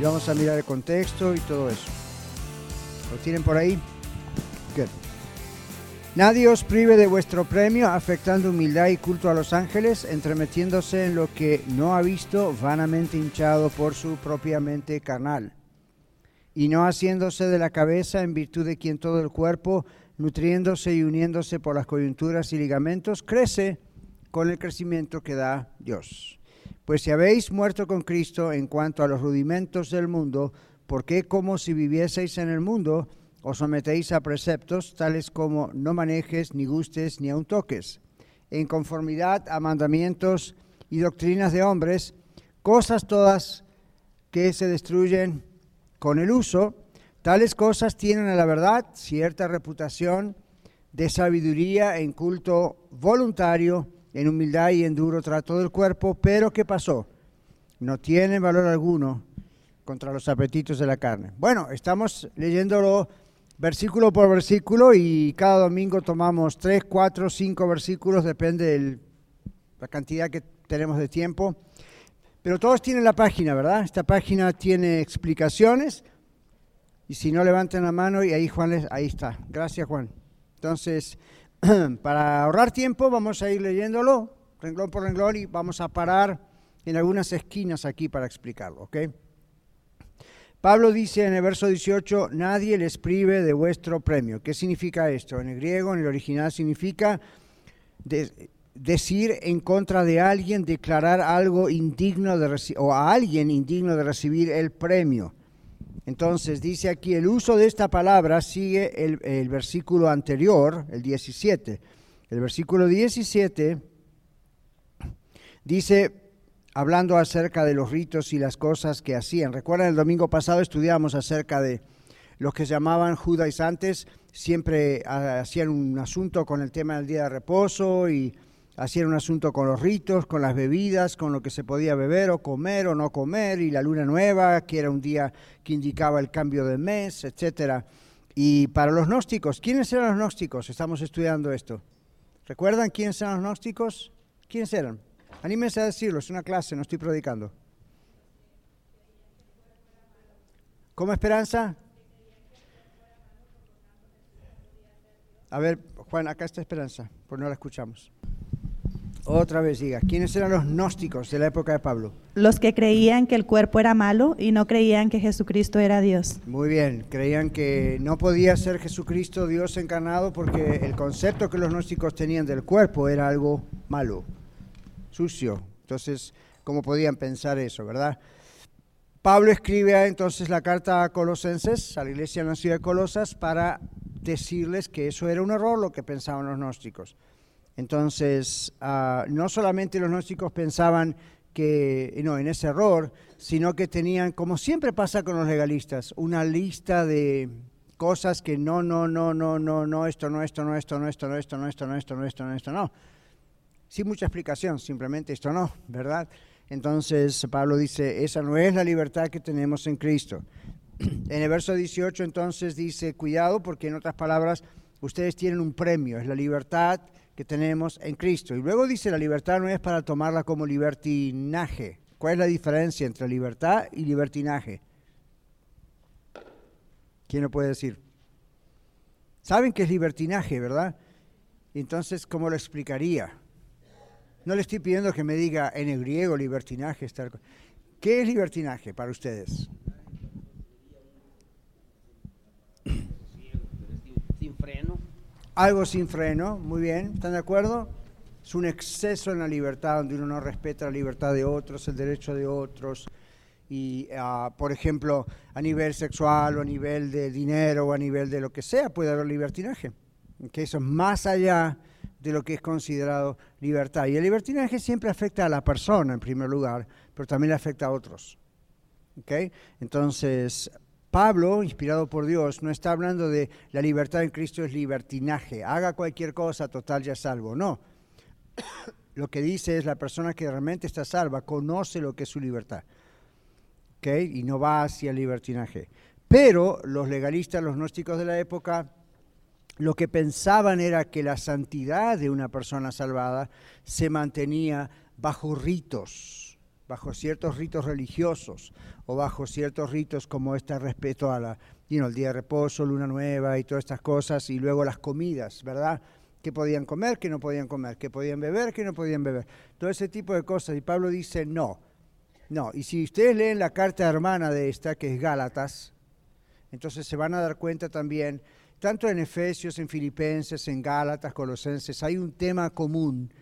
y vamos a mirar el contexto y todo eso. ¿Lo tienen por ahí? Good. Nadie os prive de vuestro premio, afectando humildad y culto a los ángeles, entremetiéndose en lo que no ha visto, vanamente hinchado por su propia mente carnal, y no haciéndose de la cabeza en virtud de quien todo el cuerpo, nutriéndose y uniéndose por las coyunturas y ligamentos, crece con el crecimiento que da Dios. Pues si habéis muerto con Cristo en cuanto a los rudimentos del mundo, ¿por qué como si vivieseis en el mundo os sometéis a preceptos tales como no manejes, ni gustes, ni aun toques, en conformidad a mandamientos y doctrinas de hombres, cosas todas que se destruyen con el uso, tales cosas tienen a la verdad cierta reputación de sabiduría en culto voluntario, en humildad y en duro trato del cuerpo, pero ¿qué pasó? No tiene valor alguno contra los apetitos de la carne. Bueno, estamos leyéndolo versículo por versículo y cada domingo tomamos tres, cuatro, cinco versículos, depende de la cantidad que tenemos de tiempo. Pero todos tienen la página, ¿verdad? Esta página tiene explicaciones y si no levanten la mano y ahí Juan, ahí está. Gracias Juan. Entonces, para ahorrar tiempo vamos a ir leyéndolo renglón por renglón y vamos a parar en algunas esquinas aquí para explicarlo, ¿ok? Pablo dice en el verso 18, nadie les prive de vuestro premio. ¿Qué significa esto? En el griego, en el original, significa decir en contra de alguien, declarar algo indigno de o a alguien indigno de recibir el premio. Entonces dice aquí, el uso de esta palabra sigue el, versículo anterior, el 17. El versículo 17 dice, hablando acerca de los ritos y las cosas que hacían. Recuerdan, el domingo pasado estudiamos acerca de los que llamaban judaizantes, siempre hacían un asunto con el tema del día de reposo y hacían un asunto con los ritos, con las bebidas, con lo que se podía beber o comer o no comer, y la luna nueva, que era un día que indicaba el cambio de mes, etcétera. Y para los gnósticos, ¿quiénes eran los gnósticos? Estamos estudiando esto. ¿Recuerdan quiénes eran los gnósticos? ¿Quiénes eran? Anímense a decirlo, es una clase, no estoy predicando. ¿Cómo esperanza? A ver, Juan, acá está esperanza, pues no la escuchamos. Otra vez diga, ¿quiénes eran los gnósticos de la época de Pablo? Los que creían que el cuerpo era malo y no creían que Jesucristo era Dios. Muy bien, creían que no podía ser Jesucristo Dios encarnado porque el concepto que los gnósticos tenían del cuerpo era algo malo, sucio. Entonces, ¿cómo podían pensar eso, verdad? Pablo escribe entonces la carta a Colosenses, a la iglesia en la ciudad de Colosas, para decirles que eso era un error lo que pensaban los gnósticos. Entonces, ah, no solamente los gnósticos pensaban que, no, en ese error, sino que tenían, como siempre pasa con los legalistas, una lista de cosas que no, no, no, no, no, no, esto, no, esto, no, esto, no, esto, no, esto, no, esto, no, esto, no, esto, no, esto, no. Sin mucha explicación, simplemente esto no, ¿verdad? Entonces Pablo dice, esa no es la libertad que tenemos en Cristo. En el verso 18 entonces dice, cuidado porque en otras palabras, ustedes tienen un premio, es la libertad que tenemos en Cristo. Y luego dice, la libertad no es para tomarla como libertinaje. ¿Cuál es la diferencia entre libertad y libertinaje? ¿Quién lo puede decir? Saben que es libertinaje, ¿verdad? Entonces, ¿cómo lo explicaría? No le estoy pidiendo que me diga en el griego libertinaje. ¿Qué es libertinaje para ustedes? Algo sin freno, muy bien, ¿están de acuerdo? Es un exceso en la libertad donde uno no respeta la libertad de otros, el derecho de otros. Y, ah, por ejemplo, a nivel sexual o a nivel de dinero o a nivel de lo que sea, puede haber libertinaje. Que eso es más allá de lo que es considerado libertad. Y el libertinaje siempre afecta a la persona en primer lugar, pero también afecta a otros. ¿ok? Entonces, Pablo, inspirado por Dios, no está hablando de la libertad en Cristo es libertinaje, haga cualquier cosa, total ya salvo. No. Lo que dice es la persona que realmente está salva, conoce lo que es su libertad. Y no va hacia el libertinaje. Pero los legalistas, los gnósticos de la época, lo que pensaban era que la santidad de una persona salvada se mantenía bajo ritos bajo ciertos ritos religiosos o bajo ciertos ritos como este respeto a la, día de reposo, luna nueva y todas estas cosas, y luego las comidas, ¿verdad? ¿Qué podían comer, qué no podían comer? ¿Qué podían beber, qué no podían beber? Todo ese tipo de cosas. Y Pablo dice, no, no. Y si ustedes leen la carta hermana de esta, que es Gálatas, entonces se van a dar cuenta también, tanto en Efesios, en Filipenses, en Gálatas, Colosenses, hay un tema común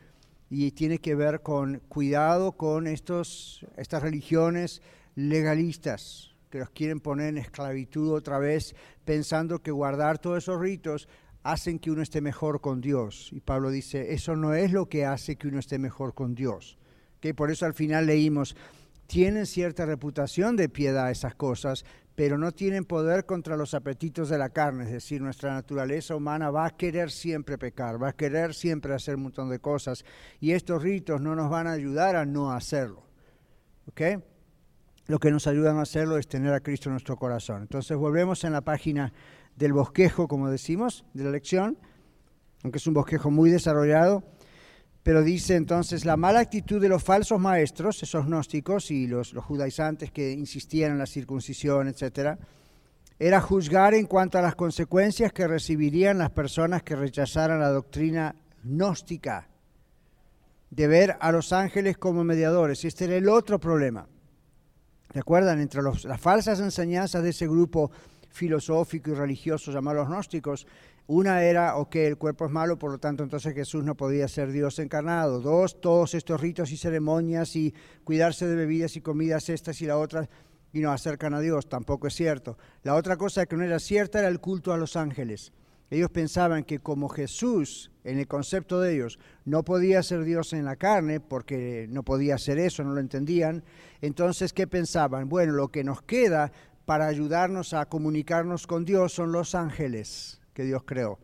y tiene que ver con cuidado con estos, estas religiones legalistas que los quieren poner en esclavitud otra vez, pensando que guardar todos esos ritos hacen que uno esté mejor con Dios. Y Pablo dice, eso no es lo que hace que uno esté mejor con Dios. que Por eso al final leímos, tienen cierta reputación de piedad esas cosas, pero no tienen poder contra los apetitos de la carne, es decir, nuestra naturaleza humana va a querer siempre pecar, va a querer siempre hacer un montón de cosas, y estos ritos no nos van a ayudar a no hacerlo. ¿Ok? Lo que nos ayudan a hacerlo es tener a Cristo en nuestro corazón. Entonces volvemos en la página del bosquejo, como decimos, de la lección, aunque es un bosquejo muy desarrollado. Pero dice entonces, la mala actitud de los falsos maestros, esos gnósticos y los, judaizantes que insistían en la circuncisión, etc., era juzgar en cuanto a las consecuencias que recibirían las personas que rechazaran la doctrina gnóstica, de ver a los ángeles como mediadores. Este era el otro problema. ¿Recuerdan? Entre las falsas enseñanzas de ese grupo filosófico y religioso llamado los gnósticos una era, ok, el cuerpo es malo, por lo tanto entonces Jesús no podía ser Dios encarnado. Dos, todos estos ritos y ceremonias y cuidarse de bebidas y comidas estas y la otra y nos acercan a Dios, tampoco es cierto. La otra cosa que no era cierta era el culto a los ángeles. Ellos pensaban que como Jesús, en el concepto de ellos, no podía ser Dios en la carne, porque no podía ser eso, no lo entendían, entonces, ¿qué pensaban? Bueno, lo que nos queda para ayudarnos a comunicarnos con Dios son los ángeles que Dios creó.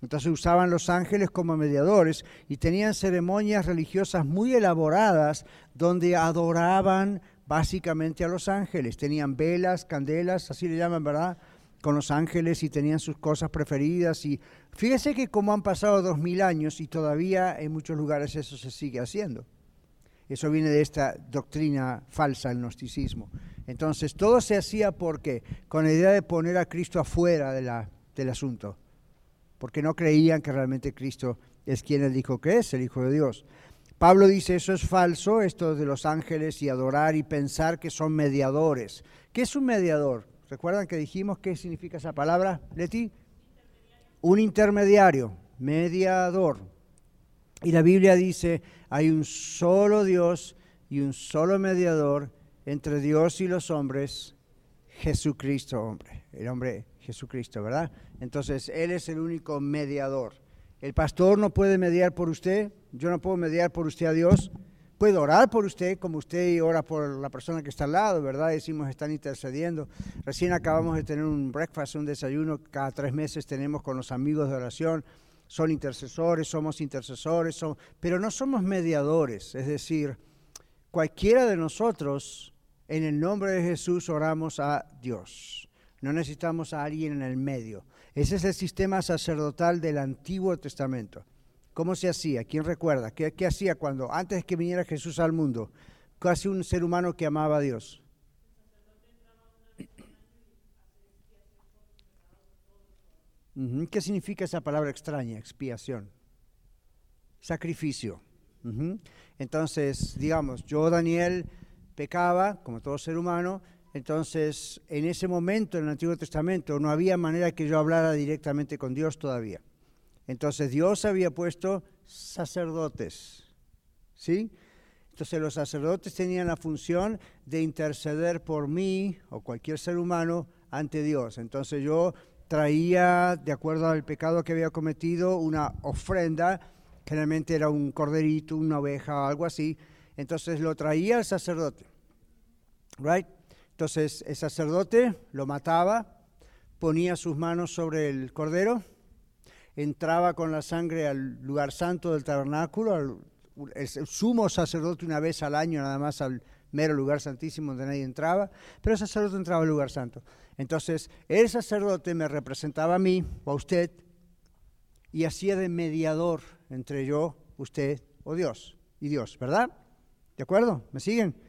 Entonces usaban los ángeles como mediadores y tenían ceremonias religiosas muy elaboradas donde adoraban básicamente a los ángeles. Tenían velas, candelas, así le llaman, ¿verdad? Con los ángeles y tenían sus cosas preferidas. Y fíjese que como han pasado dos mil años y todavía en muchos lugares eso se sigue haciendo. Eso viene de esta doctrina falsa, el gnosticismo. Entonces todo se hacía porque con la idea de poner a Cristo afuera de la del asunto, porque no creían que realmente Cristo es quien él dijo que es, el Hijo de Dios. Pablo dice, eso es falso, esto de los ángeles y adorar y pensar que son mediadores. ¿Qué es un mediador? ¿Recuerdan que dijimos qué significa esa palabra, Leti? Un intermediario, mediador. Y la Biblia dice, hay un solo Dios y un solo mediador entre Dios y los hombres, Jesucristo, hombre, el hombre Jesucristo, ¿verdad? Entonces, Él es el único mediador. El pastor no puede mediar por usted, yo no puedo mediar por usted a Dios. Puedo orar por usted, como usted ora por la persona que está al lado, ¿verdad? Decimos, están intercediendo. Recién acabamos de tener un breakfast, un desayuno, cada tres meses tenemos con los amigos de oración. Son intercesores, somos intercesores, pero no somos mediadores. Es decir, cualquiera de nosotros, en el nombre de Jesús, oramos a Dios. No necesitamos a alguien en el medio. Ese es el sistema sacerdotal del Antiguo Testamento. ¿Cómo se hacía? ¿Quién recuerda? ¿Qué, hacía cuando, antes que viniera Jesús al mundo? Casi un ser humano que amaba a Dios. ¿Qué significa esa palabra extraña, expiación? Sacrificio. Entonces, digamos, yo, Daniel, pecaba, como todo ser humano, entonces, en ese momento, en el Antiguo Testamento, no había manera que yo hablara directamente con Dios todavía. Entonces, Dios había puesto sacerdotes, ¿sí? Entonces, los sacerdotes tenían la función de interceder por mí o cualquier ser humano ante Dios. Entonces, yo traía, de acuerdo al pecado que había cometido, una ofrenda, generalmente era un corderito, una oveja algo así. Entonces, lo traía el sacerdote, ¿right? Entonces el sacerdote lo mataba, ponía sus manos sobre el cordero, entraba con la sangre al lugar santo del tabernáculo, el sumo sacerdote una vez al año nada más al mero lugar santísimo donde nadie entraba, pero el sacerdote entraba al lugar santo. Entonces el sacerdote me representaba a mí o a usted y hacía de mediador entre yo, usted o Dios y Dios, ¿verdad? ¿De acuerdo? ¿Me siguen?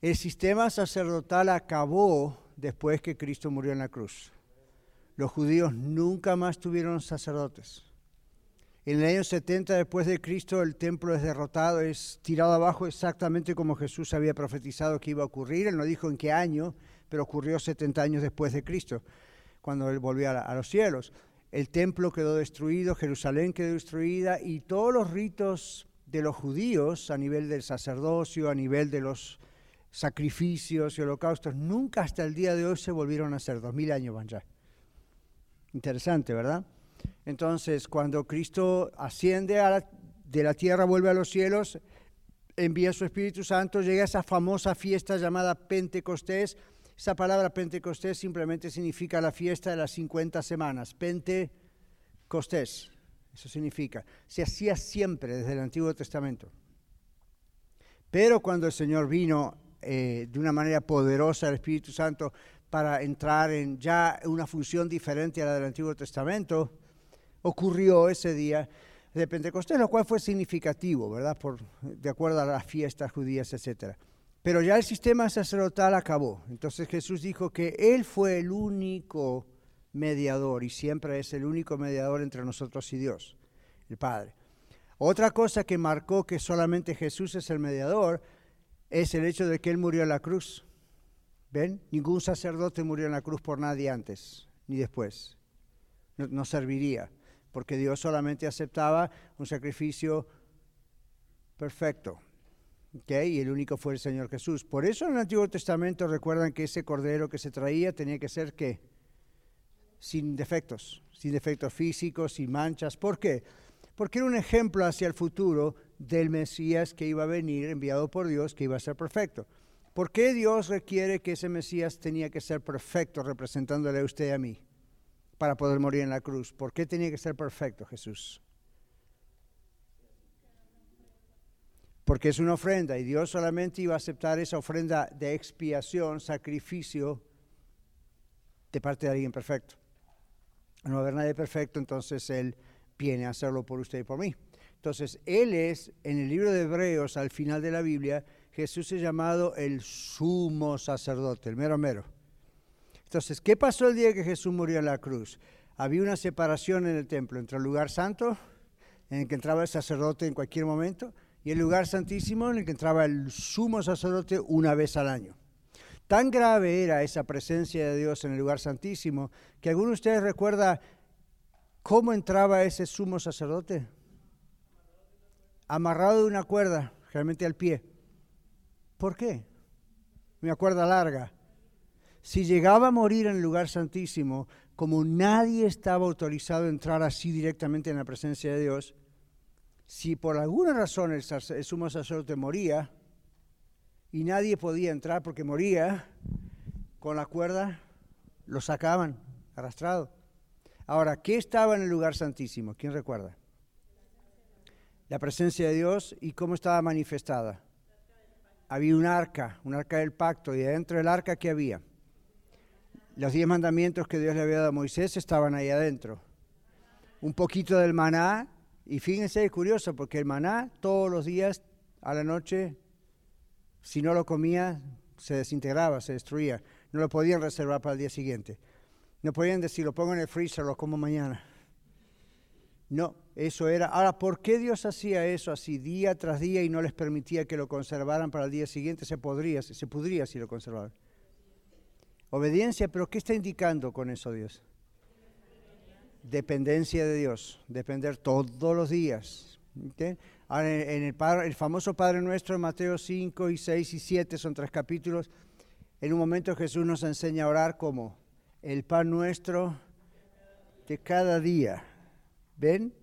El sistema sacerdotal acabó después que Cristo murió en la cruz. Los judíos nunca más tuvieron sacerdotes. En el año 70 después de Cristo el templo es derrotado, es tirado abajo exactamente como Jesús había profetizado que iba a ocurrir. Él no dijo en qué año, pero ocurrió 70 años después de Cristo, cuando él volvió a, los cielos. El templo quedó destruido, Jerusalén quedó destruida y todos los ritos de los judíos a nivel del sacerdocio, a nivel de los sacrificios y holocaustos, nunca hasta el día de hoy se volvieron a hacer, dos mil años van ya. Interesante, ¿verdad? Entonces, cuando Cristo asciende de la tierra, vuelve a los cielos, envía su Espíritu Santo, llega a esa famosa fiesta llamada Pentecostés. Esa palabra Pentecostés simplemente significa la fiesta de las 50 semanas. Pentecostés, eso significa. Se hacía siempre desde el Antiguo Testamento. Pero cuando el Señor vino eh, de una manera poderosa, el Espíritu Santo, para entrar en ya una función diferente a la del Antiguo Testamento, ocurrió ese día de Pentecostés, lo cual fue significativo, ¿verdad? Por, de acuerdo a las fiestas judías, etc. Pero ya el sistema sacerdotal acabó. Entonces Jesús dijo que Él fue el único mediador y siempre es el único mediador entre nosotros y Dios, el Padre. Otra cosa que marcó que solamente Jesús es el mediador es el hecho de que Él murió en la cruz. ¿Ven? Ningún sacerdote murió en la cruz por nadie antes ni después. no serviría porque Dios solamente aceptaba un sacrificio perfecto. Y el único fue el Señor Jesús. Por eso en el Antiguo Testamento recuerdan que ese cordero que se traía tenía que ser ¿qué? Sin defectos, sin defectos físicos, sin manchas. ¿Por qué? Porque era un ejemplo hacia el futuro del Mesías que iba a venir, enviado por Dios, que iba a ser perfecto. ¿Por qué Dios requiere que ese Mesías tenía que ser perfecto representándole a usted y a mí? para poder morir en la cruz. ¿Por qué tenía que ser perfecto Jesús? Porque es una ofrenda y Dios solamente iba a aceptar esa ofrenda de expiación, sacrificio, de parte de alguien perfecto. No haber nadie perfecto, entonces Él viene a hacerlo por usted y por mí. Entonces, Él es, en el libro de Hebreos, al final de la Biblia, Jesús es llamado el sumo sacerdote, el mero mero. Entonces, ¿qué pasó el día que Jesús murió en la cruz? Había una separación en el templo entre el lugar santo, en el que entraba el sacerdote en cualquier momento, y el lugar santísimo, en el que entraba el sumo sacerdote una vez al año. Tan grave era esa presencia de Dios en el lugar santísimo que alguno de ustedes recuerda cómo entraba ese sumo sacerdote. Amarrado de una cuerda, realmente al pie. ¿Por qué? Una cuerda larga si llegaba a morir en el lugar santísimo, como nadie estaba autorizado a entrar así directamente en la presencia de Dios, si por alguna razón el, sumo sacerdote moría y nadie podía entrar porque moría, con la cuerda lo sacaban arrastrado. Ahora, ¿qué estaba en el lugar santísimo? ¿Quién recuerda? La presencia de Dios y cómo estaba manifestada. Había un arca, un arca del pacto, y dentro del arca, ¿qué había? Los diez mandamientos que Dios le había dado a Moisés estaban ahí adentro. Un poquito del maná, y fíjense, es curioso, porque el maná todos los días a la noche, si no lo comía, se desintegraba, se destruía. No lo podían reservar para el día siguiente. No podían decir, lo pongo en el freezer, lo como mañana. No, eso era. Ahora, ¿por qué Dios hacía eso así día tras día y no les permitía que lo conservaran para el día siguiente? Se podría, se pudría si lo conservaban. Obediencia, pero ¿qué está indicando con eso Dios? Dependencia de Dios, depender todos los días. Ahora, en el, el, famoso Padre Nuestro, Mateo 5 y 6 y 7, son tres capítulos, en un momento Jesús nos enseña a orar como el pan nuestro de cada día. ¿Ven?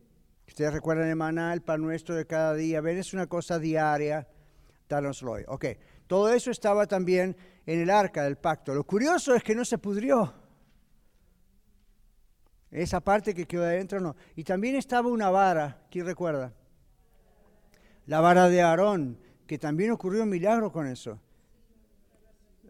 Ustedes recuerdan el maná, el pan nuestro de cada día. ¿Ven? Es una cosa diaria. Danos hoy. Ok, todo eso estaba también en el arca del pacto. Lo curioso es que no se pudrió. Esa parte que quedó adentro no. Y también estaba una vara, ¿quién recuerda? La vara de Aarón, que también ocurrió un milagro con eso.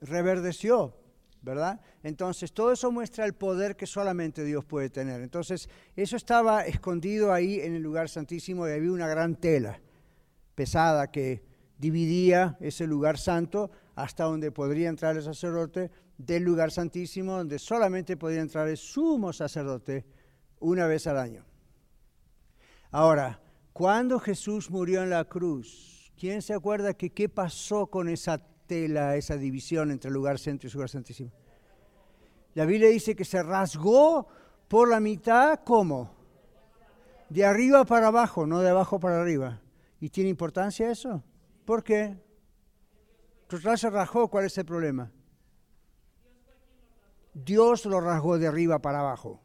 Reverdeció, ¿verdad? Entonces, todo eso muestra el poder que solamente Dios puede tener. Entonces, eso estaba escondido ahí en el lugar santísimo y había una gran tela pesada que dividía ese lugar santo hasta donde podría entrar el sacerdote del lugar santísimo, donde solamente podía entrar el sumo sacerdote una vez al año. Ahora, cuando Jesús murió en la cruz, ¿quién se acuerda que qué pasó con esa esa división entre lugar santo y lugar santísimo? La Biblia dice que se rasgó por la mitad, ¿cómo? De arriba para abajo, no de abajo para arriba. ¿Y tiene importancia eso? ¿Por qué? Total se rasgó, ¿cuál es el problema? Dios lo rasgó de arriba para abajo.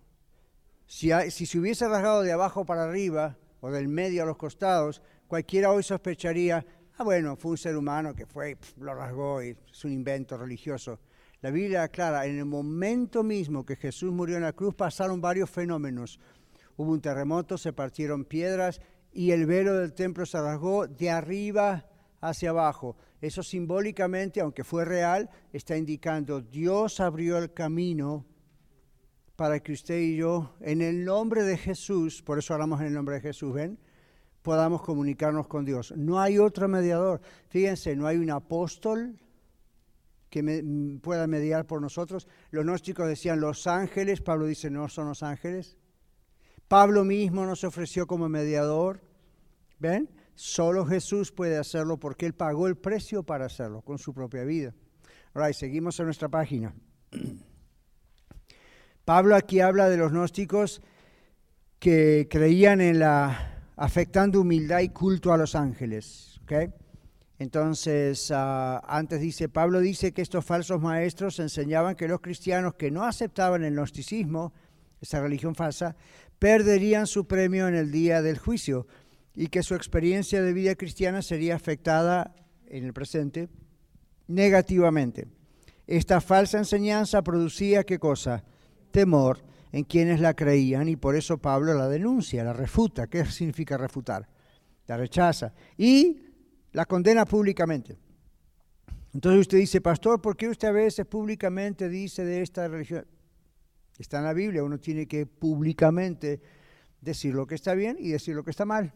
Si, si, se hubiese rasgado de abajo para arriba o del medio a los costados, cualquiera hoy sospecharía, ah bueno, fue un ser humano que fue, lo rasgó y es un invento religioso. La Biblia aclara, en el momento mismo que Jesús murió en la cruz pasaron varios fenómenos. Hubo un terremoto, se partieron piedras y el velo del templo se rasgó de arriba hacia abajo. Eso simbólicamente, aunque fue real, está indicando Dios abrió el camino para que usted y yo, en el nombre de Jesús, por eso hablamos en el nombre de Jesús, ¿ven? Podamos comunicarnos con Dios. No hay otro mediador. Fíjense, no hay un apóstol que pueda mediar por nosotros. Los gnósticos decían los ángeles, Pablo dice no son los ángeles. Pablo mismo nos ofreció como mediador. ¿Ven? Solo Jesús puede hacerlo porque Él pagó el precio para hacerlo con su propia vida. Ahora, seguimos en nuestra página. Pablo aquí habla de los gnósticos que creían en la afectando humildad y culto a los ángeles. Entonces, ah, antes dice, Pablo dice que estos falsos maestros enseñaban que los cristianos que no aceptaban el gnosticismo, esa religión falsa, perderían su premio en el día del juicio y que su experiencia de vida cristiana sería afectada en el presente negativamente. Esta falsa enseñanza producía qué cosa? Temor en quienes la creían y por eso Pablo la denuncia, la refuta. ¿Qué significa refutar? La rechaza y la condena públicamente. Entonces usted dice, pastor, ¿por qué usted a veces públicamente dice de esta religión? Está en la Biblia, uno tiene que públicamente decir lo que está bien y decir lo que está mal.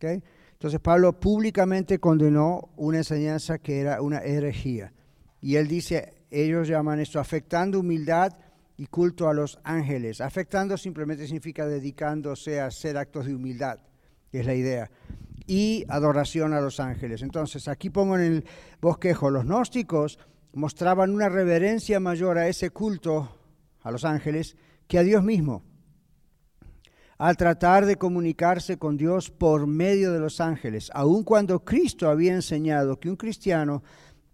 Entonces Pablo públicamente condenó una enseñanza que era una herejía. Y él dice, ellos llaman esto afectando humildad y culto a los ángeles. Afectando simplemente significa dedicándose a hacer actos de humildad, que es la idea. Y adoración a los ángeles. Entonces, aquí pongo en el bosquejo, los gnósticos mostraban una reverencia mayor a ese culto a los ángeles que a Dios mismo al tratar de comunicarse con Dios por medio de los ángeles, aun cuando Cristo había enseñado que un cristiano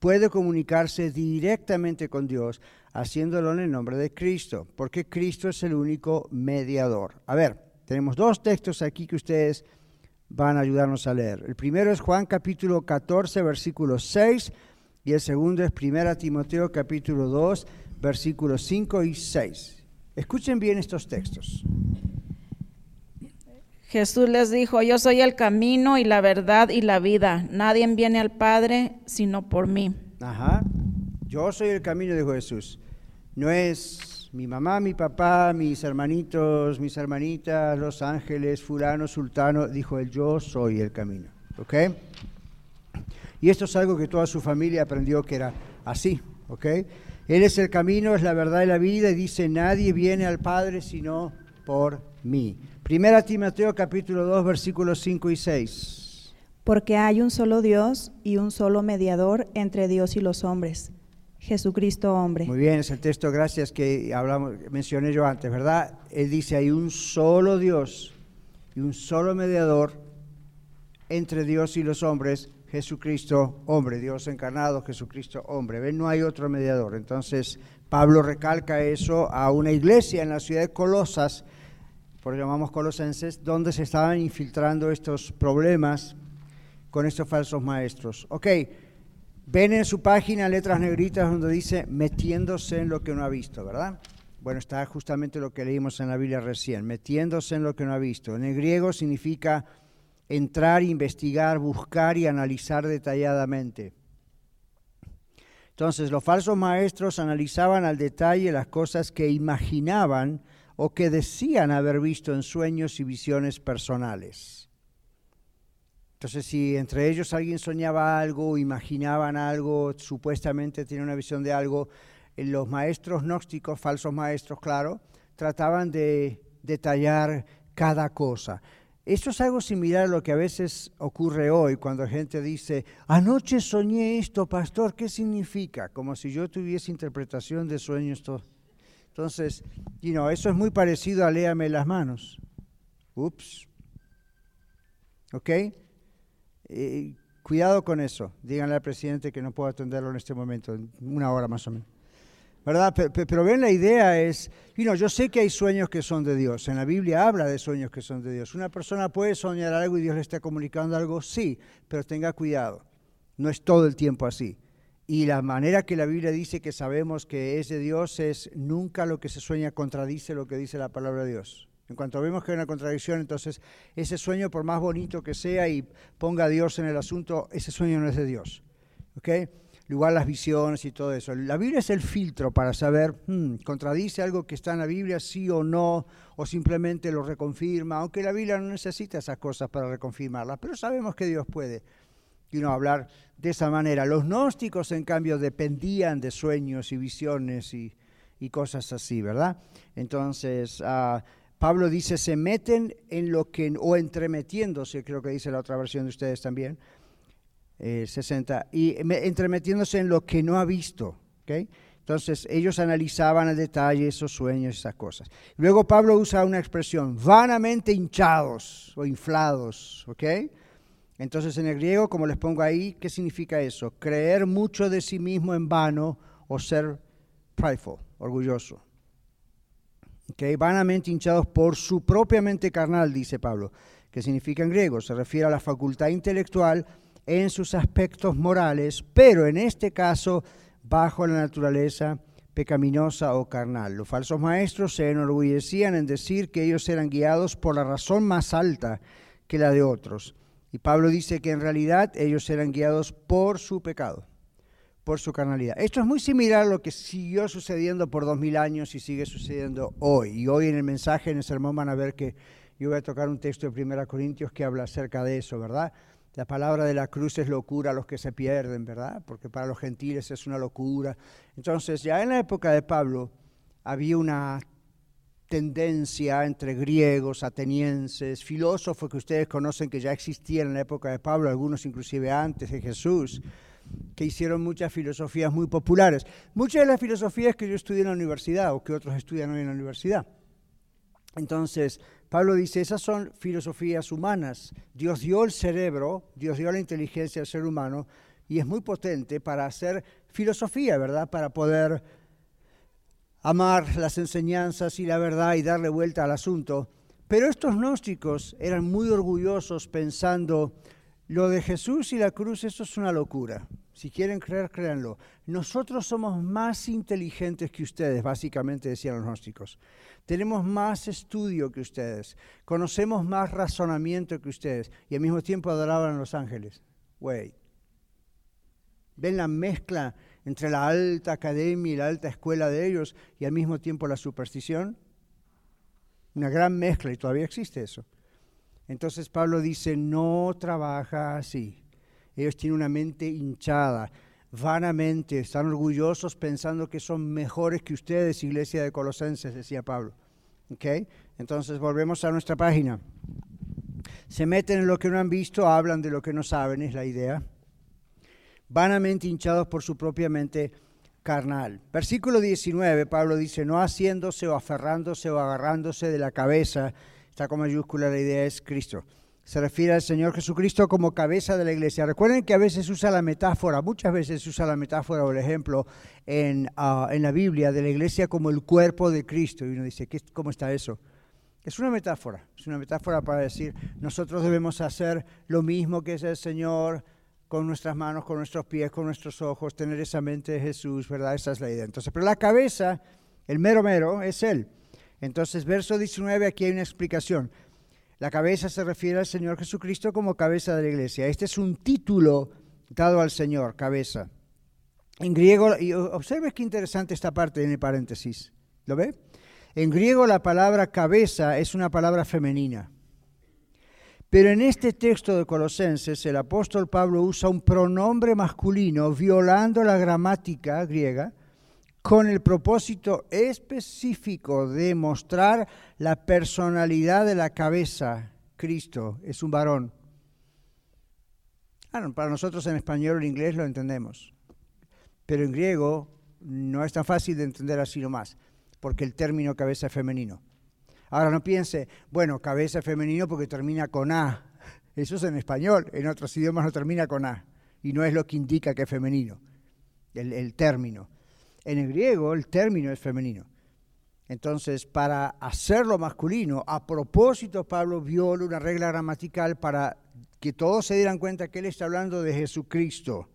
puede comunicarse directamente con Dios, haciéndolo en el nombre de Cristo, porque Cristo es el único mediador. A ver, tenemos dos textos aquí que ustedes van a ayudarnos a leer. El primero es Juan capítulo 14, versículo 6, y el segundo es 1 Timoteo capítulo 2, versículos 5 y 6. Escuchen bien estos textos. Jesús les dijo, yo soy el camino y la verdad y la vida. Nadie viene al Padre sino por mí. Ajá. Yo soy el camino, dijo Jesús. No es mi mamá, mi papá, mis hermanitos, mis hermanitas, los ángeles, fulano, sultano. Dijo él, yo soy el camino. ¿Ok? Y esto es algo que toda su familia aprendió que era así. ¿Ok? Él es el camino, es la verdad y la vida. Y dice, nadie viene al Padre sino por mí. Primera Timoteo capítulo 2 versículos 5 y 6. Porque hay un solo Dios y un solo mediador entre Dios y los hombres, Jesucristo hombre. Muy bien, es el texto, gracias que hablamos, mencioné yo antes, ¿verdad? Él dice, hay un solo Dios y un solo mediador entre Dios y los hombres, Jesucristo hombre, Dios encarnado, Jesucristo hombre. ¿Ven? No hay otro mediador. Entonces, Pablo recalca eso a una iglesia en la ciudad de Colosas por llamamos colosenses, donde se estaban infiltrando estos problemas con estos falsos maestros. Ok, ven en su página letras negritas donde dice metiéndose en lo que no ha visto, ¿verdad? Bueno, está justamente lo que leímos en la Biblia recién, metiéndose en lo que no ha visto. En el griego significa entrar, investigar, buscar y analizar detalladamente. Entonces, los falsos maestros analizaban al detalle las cosas que imaginaban o que decían haber visto en sueños y visiones personales. Entonces, si entre ellos alguien soñaba algo, imaginaban algo, supuestamente tenía una visión de algo, eh, los maestros gnósticos, falsos maestros, claro, trataban de detallar cada cosa. Esto es algo similar a lo que a veces ocurre hoy cuando gente dice, anoche soñé esto, pastor, ¿qué significa? Como si yo tuviese interpretación de sueños. Entonces, you know, eso es muy parecido a léame las manos. Ups. ¿Ok? Eh, cuidado con eso. Díganle al presidente que no puedo atenderlo en este momento, en una hora más o menos. ¿verdad? Pero, ven, la idea es, yo sé que hay sueños que son de Dios. En la Biblia habla de sueños que son de Dios. Una persona puede soñar algo y Dios le está comunicando algo, sí, pero tenga cuidado. No es todo el tiempo así. Y la manera que la Biblia dice que sabemos que es de Dios es nunca lo que se sueña contradice lo que dice la palabra de Dios. En cuanto vemos que hay una contradicción, entonces ese sueño, por más bonito que sea y ponga a Dios en el asunto, ese sueño no es de Dios. ¿Ok? igual las visiones y todo eso. La Biblia es el filtro para saber, hmm, contradice algo que está en la Biblia, sí o no, o simplemente lo reconfirma, aunque la Biblia no necesita esas cosas para reconfirmarlas, pero sabemos que Dios puede y hablar de esa manera. Los gnósticos, en cambio, dependían de sueños y visiones y, cosas así, ¿verdad? Entonces, ah, Pablo dice, se meten en lo que, o entremetiéndose, creo que dice la otra versión de ustedes también, 60, eh, y entremetiéndose en lo que no ha visto. Entonces ellos analizaban al detalle esos sueños, esas cosas. Luego Pablo usa una expresión, vanamente hinchados o inflados. Entonces en el griego, como les pongo ahí, ¿qué significa eso? Creer mucho de sí mismo en vano o ser prideful, orgulloso. Okay, vanamente hinchados por su propia mente carnal, dice Pablo, que significa en griego, se refiere a la facultad intelectual en sus aspectos morales, pero en este caso bajo la naturaleza pecaminosa o carnal. Los falsos maestros se enorgullecían en decir que ellos eran guiados por la razón más alta que la de otros. Y Pablo dice que en realidad ellos eran guiados por su pecado, por su carnalidad. Esto es muy similar a lo que siguió sucediendo por dos mil años y sigue sucediendo hoy. Y hoy en el mensaje, en el sermón, van a ver que yo voy a tocar un texto de 1 Corintios que habla acerca de eso, ¿verdad? La palabra de la cruz es locura a los que se pierden, ¿verdad? Porque para los gentiles es una locura. Entonces, ya en la época de Pablo había una tendencia entre griegos, atenienses, filósofos que ustedes conocen que ya existían en la época de Pablo, algunos inclusive antes de Jesús, que hicieron muchas filosofías muy populares. Muchas de las filosofías que yo estudié en la universidad o que otros estudian hoy en la universidad. Entonces, Pablo dice, esas son filosofías humanas. Dios dio el cerebro, Dios dio la inteligencia al ser humano y es muy potente para hacer filosofía, ¿verdad? Para poder amar las enseñanzas y la verdad y darle vuelta al asunto. Pero estos gnósticos eran muy orgullosos pensando, lo de Jesús y la cruz, eso es una locura. Si quieren creer, créanlo. Nosotros somos más inteligentes que ustedes, básicamente decían los gnósticos. Tenemos más estudio que ustedes. Conocemos más razonamiento que ustedes. Y al mismo tiempo adoraban a los ángeles. Wait. ¿Ven la mezcla entre la alta academia y la alta escuela de ellos y al mismo tiempo la superstición? Una gran mezcla y todavía existe eso. Entonces Pablo dice, no trabaja así. Ellos tienen una mente hinchada, vanamente, están orgullosos pensando que son mejores que ustedes, iglesia de Colosenses, decía Pablo. ¿Okay? Entonces volvemos a nuestra página. Se meten en lo que no han visto, hablan de lo que no saben, es la idea. Vanamente hinchados por su propia mente carnal. Versículo 19, Pablo dice, no haciéndose o aferrándose o agarrándose de la cabeza, está con mayúscula, la idea es Cristo se refiere al Señor Jesucristo como cabeza de la iglesia. Recuerden que a veces usa la metáfora, muchas veces usa la metáfora o el ejemplo en, ah, en la Biblia de la iglesia como el cuerpo de Cristo. Y uno dice, ¿qué, ¿cómo está eso? Es una metáfora, es una metáfora para decir, nosotros debemos hacer lo mismo que es el Señor con nuestras manos, con nuestros pies, con nuestros ojos, tener esa mente de Jesús, ¿verdad? Esa es la idea. Entonces, pero la cabeza, el mero mero, es Él. Entonces, verso 19, aquí hay una explicación. La cabeza se refiere al Señor Jesucristo como cabeza de la iglesia. Este es un título dado al Señor, cabeza. En griego, y observe qué interesante esta parte en el paréntesis. ¿Lo ve? En griego la palabra cabeza es una palabra femenina. Pero en este texto de Colosenses el apóstol Pablo usa un pronombre masculino violando la gramática griega con el propósito específico de mostrar la personalidad de la cabeza. Cristo es un varón. para nosotros en español o en inglés lo entendemos, pero en griego no es tan fácil de entender así nomás porque el término cabeza es femenino. Ahora no piense, bueno, cabeza femenino porque termina con A. Eso es en español, en otros idiomas no termina con A. Y no es lo que indica que es femenino, el término. En el griego el término es femenino. Entonces, para hacerlo masculino, a propósito, Pablo viola una regla gramatical para que todos se dieran cuenta que él está hablando de Jesucristo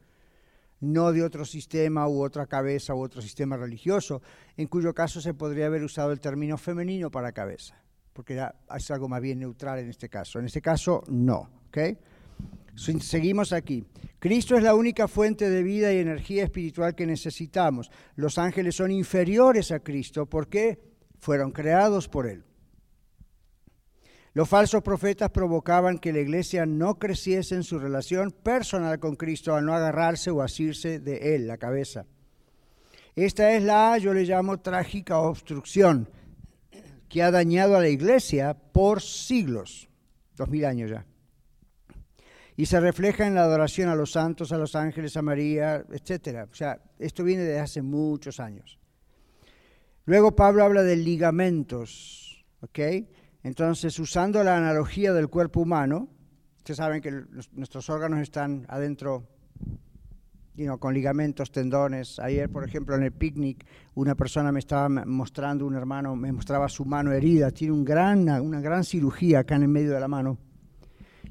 no de otro sistema u otra cabeza u otro sistema religioso, en cuyo caso se podría haber usado el término femenino para cabeza, porque es algo más bien neutral en este caso. En este caso, no. Seguimos aquí. Cristo es la única fuente de vida y energía espiritual que necesitamos. Los ángeles son inferiores a Cristo porque fueron creados por Él. Los falsos profetas provocaban que la iglesia no creciese en su relación personal con Cristo al no agarrarse o asirse de Él, la cabeza. Esta es la, yo le llamo, trágica obstrucción que ha dañado a la iglesia por siglos, dos mil años ya. Y se refleja en la adoración a los santos, a los ángeles, a María, etc. O sea, esto viene de hace muchos años. Luego Pablo habla de ligamentos, ¿ok? Entonces, usando la analogía del cuerpo humano, ustedes saben que nuestros órganos están adentro con ligamentos, tendones. Ayer, por ejemplo, en el picnic, una persona me estaba mostrando, un hermano me mostraba su mano herida, tiene un gran, una gran cirugía acá en el medio de la mano.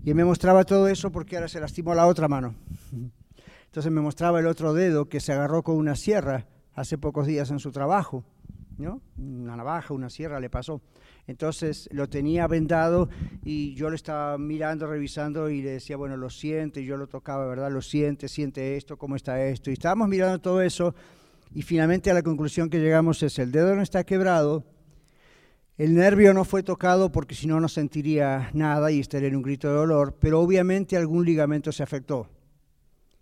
Y me mostraba todo eso porque ahora se lastimó la otra mano. Entonces me mostraba el otro dedo que se agarró con una sierra hace pocos días en su trabajo. ¿no? Una navaja, una sierra le pasó. Entonces lo tenía vendado y yo lo estaba mirando, revisando y le decía, bueno, lo siente, yo lo tocaba, ¿verdad? Lo siente, siente esto, cómo está esto. Y estábamos mirando todo eso y finalmente a la conclusión que llegamos es, el dedo no está quebrado, el nervio no fue tocado porque si no no sentiría nada y estaría en un grito de dolor, pero obviamente algún ligamento se afectó.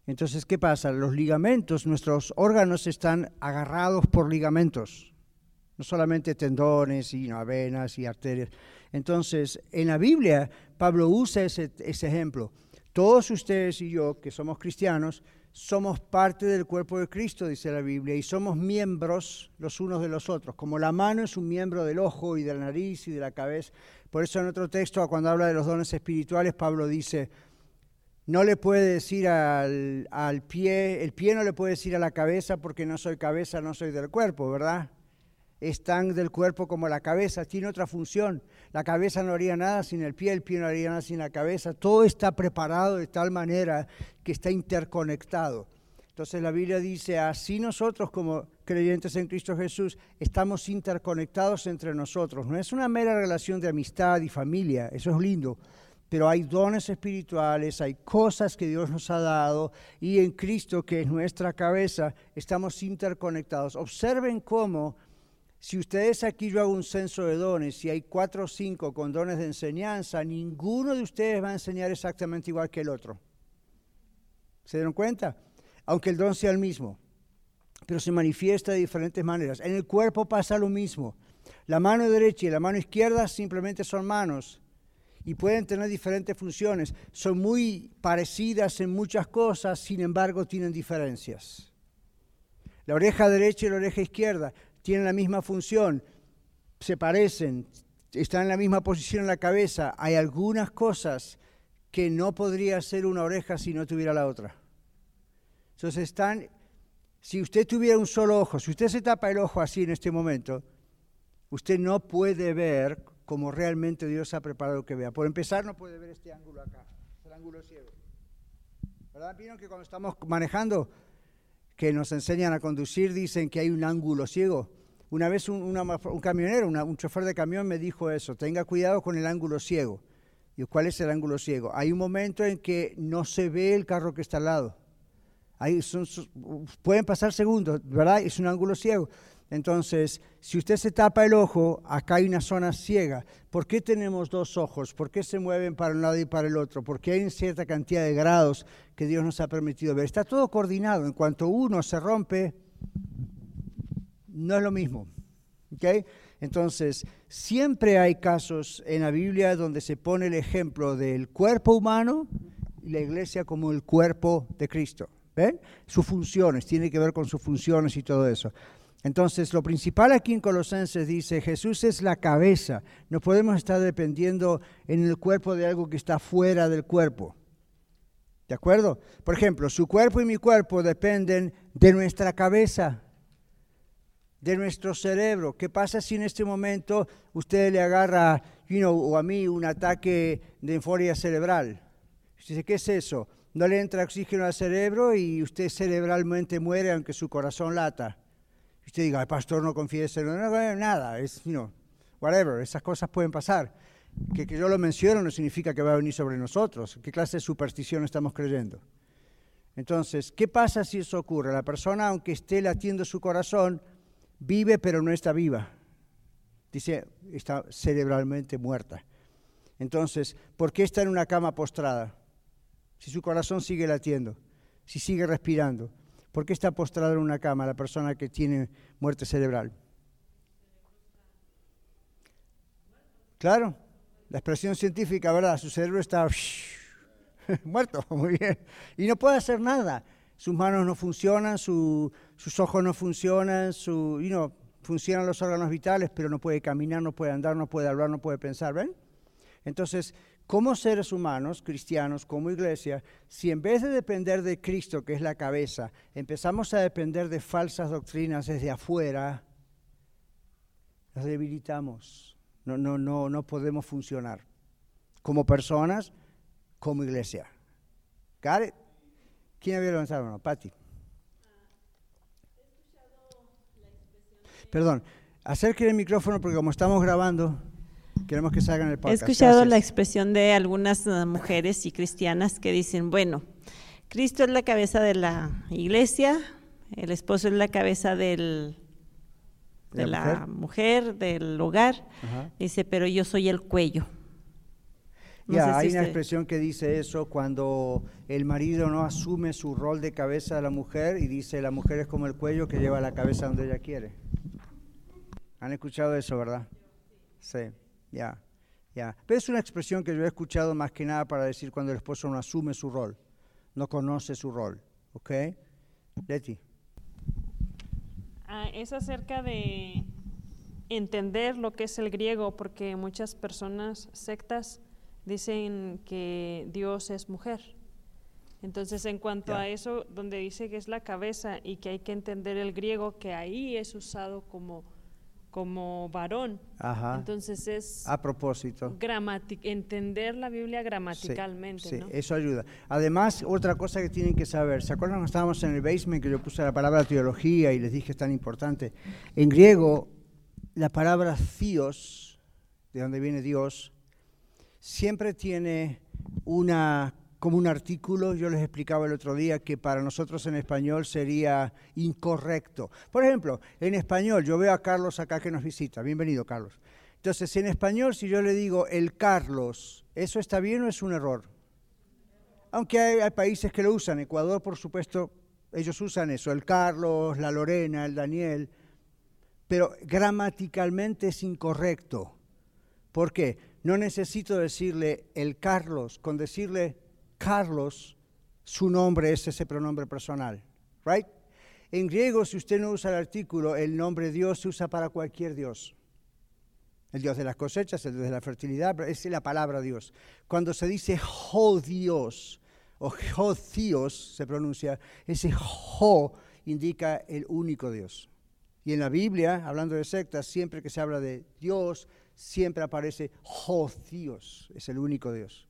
Entonces, ¿qué pasa? Los ligamentos, nuestros órganos están agarrados por ligamentos no solamente tendones y venas y arterias. Entonces, en la Biblia, Pablo usa ese, ese ejemplo. Todos ustedes y yo, que somos cristianos, somos parte del cuerpo de Cristo, dice la Biblia, y somos miembros los unos de los otros. Como la mano es un miembro del ojo y de la nariz y de la cabeza. Por eso en otro texto, cuando habla de los dones espirituales, Pablo dice, no le puede decir al, al pie, el pie no le puede decir a la cabeza porque no soy cabeza, no soy del cuerpo, ¿verdad? Es tan del cuerpo como la cabeza, tiene otra función. La cabeza no haría nada sin el pie, el pie no haría nada sin la cabeza. Todo está preparado de tal manera que está interconectado. Entonces la Biblia dice, así nosotros como creyentes en Cristo Jesús estamos interconectados entre nosotros. No es una mera relación de amistad y familia, eso es lindo, pero hay dones espirituales, hay cosas que Dios nos ha dado y en Cristo, que es nuestra cabeza, estamos interconectados. Observen cómo si ustedes aquí yo hago un censo de dones, si hay cuatro o cinco con dones de enseñanza, ninguno de ustedes va a enseñar exactamente igual que el otro. ¿Se dieron cuenta? Aunque el don sea el mismo, pero se manifiesta de diferentes maneras. En el cuerpo pasa lo mismo. La mano derecha y la mano izquierda simplemente son manos y pueden tener diferentes funciones. Son muy parecidas en muchas cosas, sin embargo tienen diferencias. La oreja derecha y la oreja izquierda tienen la misma función, se parecen, están en la misma posición en la cabeza. Hay algunas cosas que no podría ser una oreja si no tuviera la otra. Entonces están, si usted tuviera un solo ojo, si usted se tapa el ojo así en este momento, usted no puede ver como realmente Dios ha preparado que vea. Por empezar, no puede ver este ángulo acá, el ángulo ciego. ¿Verdad? Vieron que cuando estamos manejando, que nos enseñan a conducir, dicen que hay un ángulo ciego. Una vez un, camionero, un chofer de camión me dijo eso, tenga cuidado con el ángulo ciego. ¿Y cuál es el ángulo ciego? Hay un momento en que no se ve el carro que está al lado. Pueden pasar segundos, ¿verdad? Es un ángulo ciego. Entonces, si usted se tapa el ojo, acá hay una zona ciega. ¿Por qué tenemos dos ojos? ¿Por qué se mueven para un lado y para el otro? Porque hay cierta cantidad de grados que Dios nos ha permitido ver. Está todo coordinado. En cuanto uno se rompe, no es lo mismo. ¿Okay? Entonces, siempre hay casos en la Biblia donde se pone el ejemplo del cuerpo humano y la iglesia como el cuerpo de Cristo. ¿Ven? Sus funciones, tiene que ver con sus funciones y todo eso. Entonces, lo principal aquí en Colosenses dice, Jesús es la cabeza. No podemos estar dependiendo en el cuerpo de algo que está fuera del cuerpo. ¿De acuerdo? Por ejemplo, su cuerpo y mi cuerpo dependen de nuestra cabeza, de nuestro cerebro. ¿Qué pasa si en este momento usted le agarra, you o a mí, un ataque de euforia cerebral? ¿qué es eso? No le entra oxígeno al cerebro y usted cerebralmente muere aunque su corazón lata usted diga, el pastor no confiese, no, no, nada, es, you know, whatever, esas cosas pueden pasar. Que, que yo lo menciono no significa que va a venir sobre nosotros. ¿Qué clase de superstición estamos creyendo? Entonces, ¿qué pasa si eso ocurre? La persona, aunque esté latiendo su corazón, vive pero no está viva. Dice, está cerebralmente muerta. Entonces, ¿por qué está en una cama postrada? Si su corazón sigue latiendo, si sigue respirando, ¿Por qué está postrada en una cama la persona que tiene muerte cerebral? Claro, la expresión científica, ¿verdad? Su cerebro está muerto, muy bien. Y no puede hacer nada. Sus manos no funcionan, sus ojos no funcionan, su, you funcionan los órganos vitales, pero no puede caminar, no puede andar, no puede hablar, no puede pensar, ¿ven? Entonces, como seres humanos, cristianos, como iglesia, si en vez de depender de Cristo, que es la cabeza, empezamos a depender de falsas doctrinas desde afuera, nos debilitamos. No, no, no, no podemos funcionar como personas, como iglesia. ¿Quién había levantado la mano? Patti. Perdón, acerque el micrófono porque como estamos grabando, Queremos que salgan el podcast. He escuchado la expresión de algunas uh, mujeres y cristianas que dicen, bueno, Cristo es la cabeza de la iglesia, el esposo es la cabeza del, de la, mujer? del hogar, dice, pero yo soy el cuello. ya, hay una expresión que dice eso cuando el marido no asume su rol de cabeza de la mujer y dice la mujer es como el cuello que lleva la cabeza donde ella quiere. ¿Han escuchado eso, verdad? Sí. Ya, ya. Pero es una expresión que yo he escuchado más que nada para decir cuando el esposo no asume su rol, no conoce su rol. ¿Ok? Leti. Ah, es acerca de entender lo que es el griego, porque muchas personas, sectas, dicen que Dios es mujer. Entonces, en cuanto a eso, donde dice que es la cabeza y que hay que entender el griego, que ahí es usado como como varón. Entonces es... A propósito. Entender la Biblia gramaticalmente. Sí, eso ayuda. Además, otra cosa que tienen que saber, ¿se acuerdan cuando estábamos en el basement que yo puse la palabra teología y les dije que es tan importante? En griego, la palabra Dios, de donde viene Dios, siempre tiene una como un artículo, yo les explicaba el otro día que para nosotros en español sería incorrecto. Por ejemplo, en español, yo veo a Carlos acá que nos visita. Bienvenido, Carlos. Entonces, en español, si yo le digo el Carlos, ¿eso está bien o es un error? Aunque hay, países que lo usan, Ecuador, por supuesto, ellos usan eso, el Carlos, la Lorena, el Daniel, pero gramaticalmente es incorrecto. ¿Por qué? No necesito decirle el Carlos, con decirle Carlos, su nombre es ese pronombre personal, right? En griego, si usted no usa el artículo, el nombre Dios se usa para cualquier Dios. El Dios de las cosechas, el Dios de la fertilidad, es la palabra Dios. Cuando se dice jo Dios o Dios se pronuncia, ese indica el único Dios. Y en la Biblia, hablando de sectas, siempre que se habla de Dios, siempre aparece oh Dios, es el único Dios.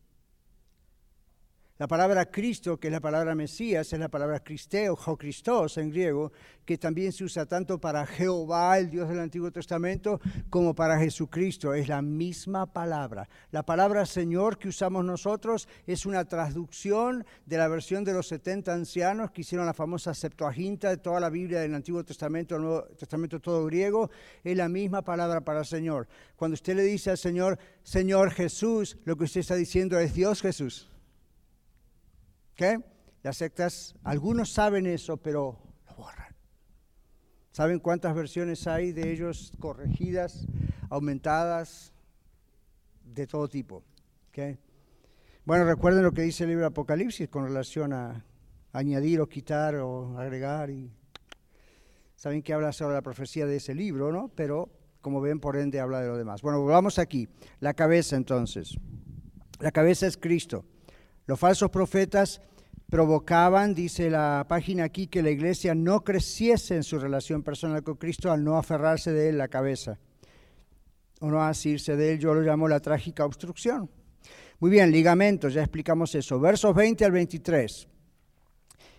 La palabra Cristo, que es la palabra Mesías, es la palabra Cristeo, o en griego, que también se usa tanto para Jehová, el Dios del Antiguo Testamento, como para Jesucristo. Es la misma palabra. La palabra Señor que usamos nosotros es una traducción de la versión de los 70 ancianos que hicieron la famosa Septuaginta de toda la Biblia del Antiguo Testamento, el Nuevo Testamento todo griego. Es la misma palabra para Señor. Cuando usted le dice al Señor, Señor Jesús, lo que usted está diciendo es Dios Jesús. ¿Qué? Las sectas, algunos saben eso, pero lo borran. ¿Saben cuántas versiones hay de ellos corregidas, aumentadas, de todo tipo? ¿Qué? Bueno, recuerden lo que dice el libro de Apocalipsis con relación a añadir o quitar o agregar. Y saben que habla sobre la profecía de ese libro, ¿no? Pero como ven, por ende habla de lo demás. Bueno, vamos aquí. La cabeza entonces. La cabeza es Cristo. Los falsos profetas provocaban, dice la página aquí, que la iglesia no creciese en su relación personal con Cristo al no aferrarse de él la cabeza o no asirse de él. Yo lo llamo la trágica obstrucción. Muy bien, ligamentos, ya explicamos eso. Versos 20 al 23.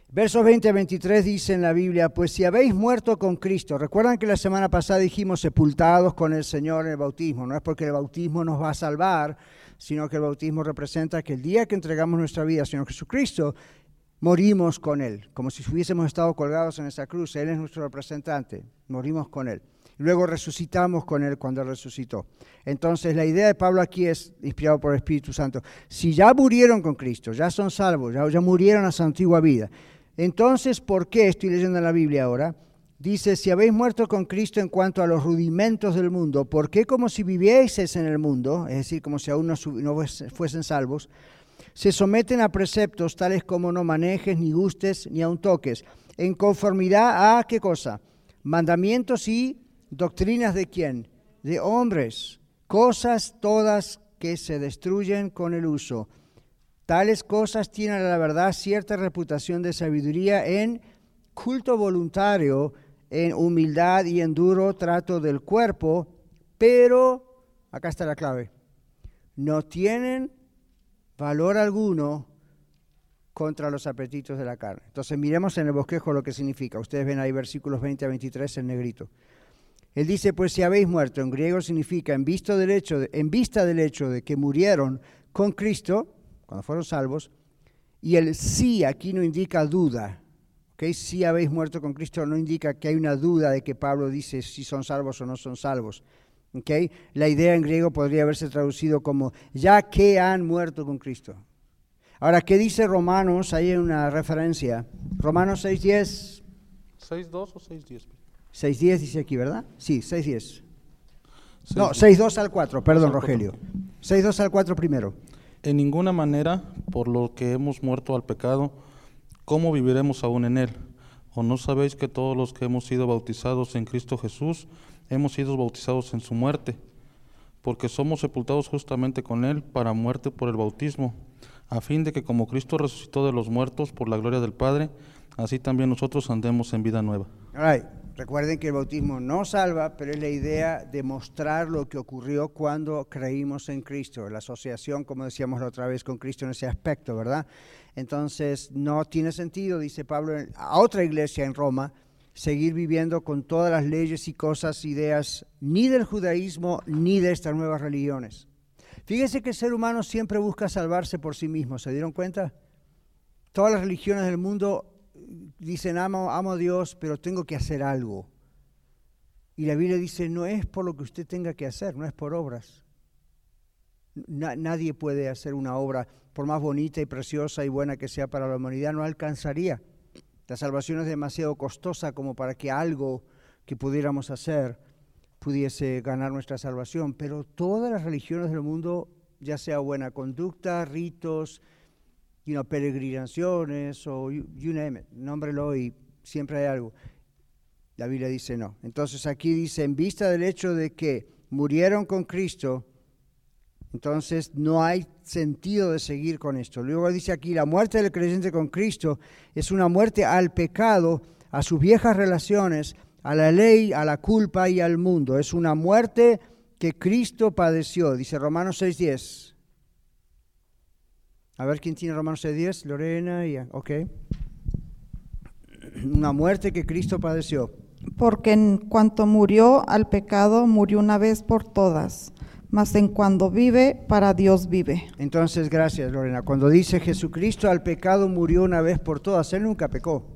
Versos 20 al 23 dice en la Biblia, pues si habéis muerto con Cristo, recuerdan que la semana pasada dijimos sepultados con el Señor en el bautismo, no es porque el bautismo nos va a salvar, sino que el bautismo representa que el día que entregamos nuestra vida al Señor Jesucristo, morimos con Él, como si hubiésemos estado colgados en esa cruz. Él es nuestro representante, morimos con Él. Luego resucitamos con Él cuando resucitó. Entonces la idea de Pablo aquí es, inspirado por el Espíritu Santo, si ya murieron con Cristo, ya son salvos, ya, ya murieron a su antigua vida, entonces ¿por qué, estoy leyendo en la Biblia ahora, Dice, si habéis muerto con Cristo en cuanto a los rudimentos del mundo, ¿por qué como si vivieseis en el mundo, es decir, como si aún no, fuesen salvos, se someten a preceptos tales como no manejes, ni gustes, ni aun toques, en conformidad a qué cosa? Mandamientos y doctrinas de quién? De hombres, cosas todas que se destruyen con el uso. Tales cosas tienen la verdad cierta reputación de sabiduría en culto voluntario, en humildad y en duro trato del cuerpo, pero, acá está la clave, no tienen valor alguno contra los apetitos de la carne. Entonces miremos en el bosquejo lo que significa. Ustedes ven ahí versículos 20 a 23 en negrito. Él dice, pues si habéis muerto, en griego significa en, visto del hecho en vista del hecho de que murieron con Cristo, cuando fueron salvos, y el sí aquí no indica duda, que si habéis muerto con Cristo no indica que hay una duda de que Pablo dice si son salvos o no son salvos. ¿Okay? La idea en griego podría haberse traducido como ya que han muerto con Cristo. Ahora, ¿qué dice Romanos? Ahí hay una referencia. Romanos 6.10. ¿6.2 o 6.10? 6.10 dice aquí, ¿verdad? Sí, 6.10. No, 6.2 al 4, perdón, Rogelio. 6.2 al 4 primero. En ninguna manera, por lo que hemos muerto al pecado, ¿cómo viviremos aún en él? ¿O no sabéis que todos los que hemos sido bautizados en Cristo Jesús hemos sido bautizados en su muerte? Porque somos sepultados justamente con él para muerte por el bautismo, a fin de que como Cristo resucitó de los muertos por la gloria del Padre, así también nosotros andemos en vida nueva. Recuerden que el bautismo no salva, pero es la idea de mostrar lo que ocurrió cuando creímos en Cristo, la asociación, como decíamos la otra vez, con Cristo en ese aspecto, ¿verdad? Entonces, no tiene sentido, dice Pablo, a otra iglesia en Roma, seguir viviendo con todas las leyes y cosas, ideas, ni del judaísmo, ni de estas nuevas religiones. Fíjense que el ser humano siempre busca salvarse por sí mismo, ¿se dieron cuenta? Todas las religiones del mundo dicen, amo, amo a Dios, pero tengo que hacer algo. Y la Biblia dice, no es por lo que usted tenga que hacer, no es por obras. Nadie puede hacer una obra, por más bonita y preciosa y buena que sea para la humanidad, no alcanzaría. La salvación es demasiado costosa como para que algo que pudiéramos hacer pudiese ganar nuestra salvación. Pero todas las religiones del mundo, ya sea buena conducta, ritos, you know, peregrinaciones o you, name it, nómbrelo y siempre hay algo. La Biblia dice no. Entonces aquí dice, en vista del hecho de que murieron con Cristo, entonces no hay sentido de seguir con esto. Luego dice aquí, la muerte del creyente con Cristo es una muerte al pecado, a sus viejas relaciones, a la ley, a la culpa y al mundo. Es una muerte que Cristo padeció, dice Romanos 6.10. A ver quién tiene Romanos 6.10, Lorena y... Ok. Una muerte que Cristo padeció. Porque en cuanto murió al pecado, murió una vez por todas, mas en cuando vive, para Dios vive. Entonces, gracias Lorena. Cuando dice Jesucristo al pecado murió una vez por todas, Él nunca pecó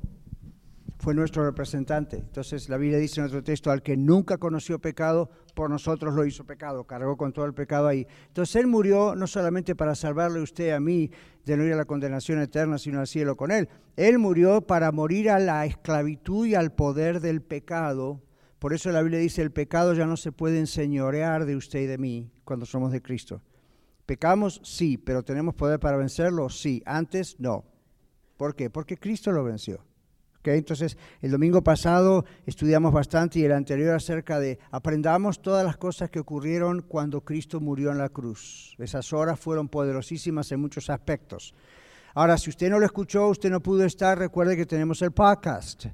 fue nuestro representante. Entonces la Biblia dice en otro texto, al que nunca conoció pecado, por nosotros lo hizo pecado, cargó con todo el pecado ahí. Entonces Él murió no solamente para salvarle a usted a mí de no ir a la condenación eterna, sino al cielo con Él. Él murió para morir a la esclavitud y al poder del pecado. Por eso la Biblia dice, el pecado ya no se puede enseñorear de usted y de mí cuando somos de Cristo. ¿Pecamos? Sí, pero ¿tenemos poder para vencerlo? Sí. Antes, no. ¿Por qué? Porque Cristo lo venció. Entonces, el domingo pasado estudiamos bastante y el anterior acerca de aprendamos todas las cosas que ocurrieron cuando Cristo murió en la cruz. Esas horas fueron poderosísimas en muchos aspectos. Ahora, si usted no lo escuchó, usted no pudo estar, recuerde que tenemos el podcast.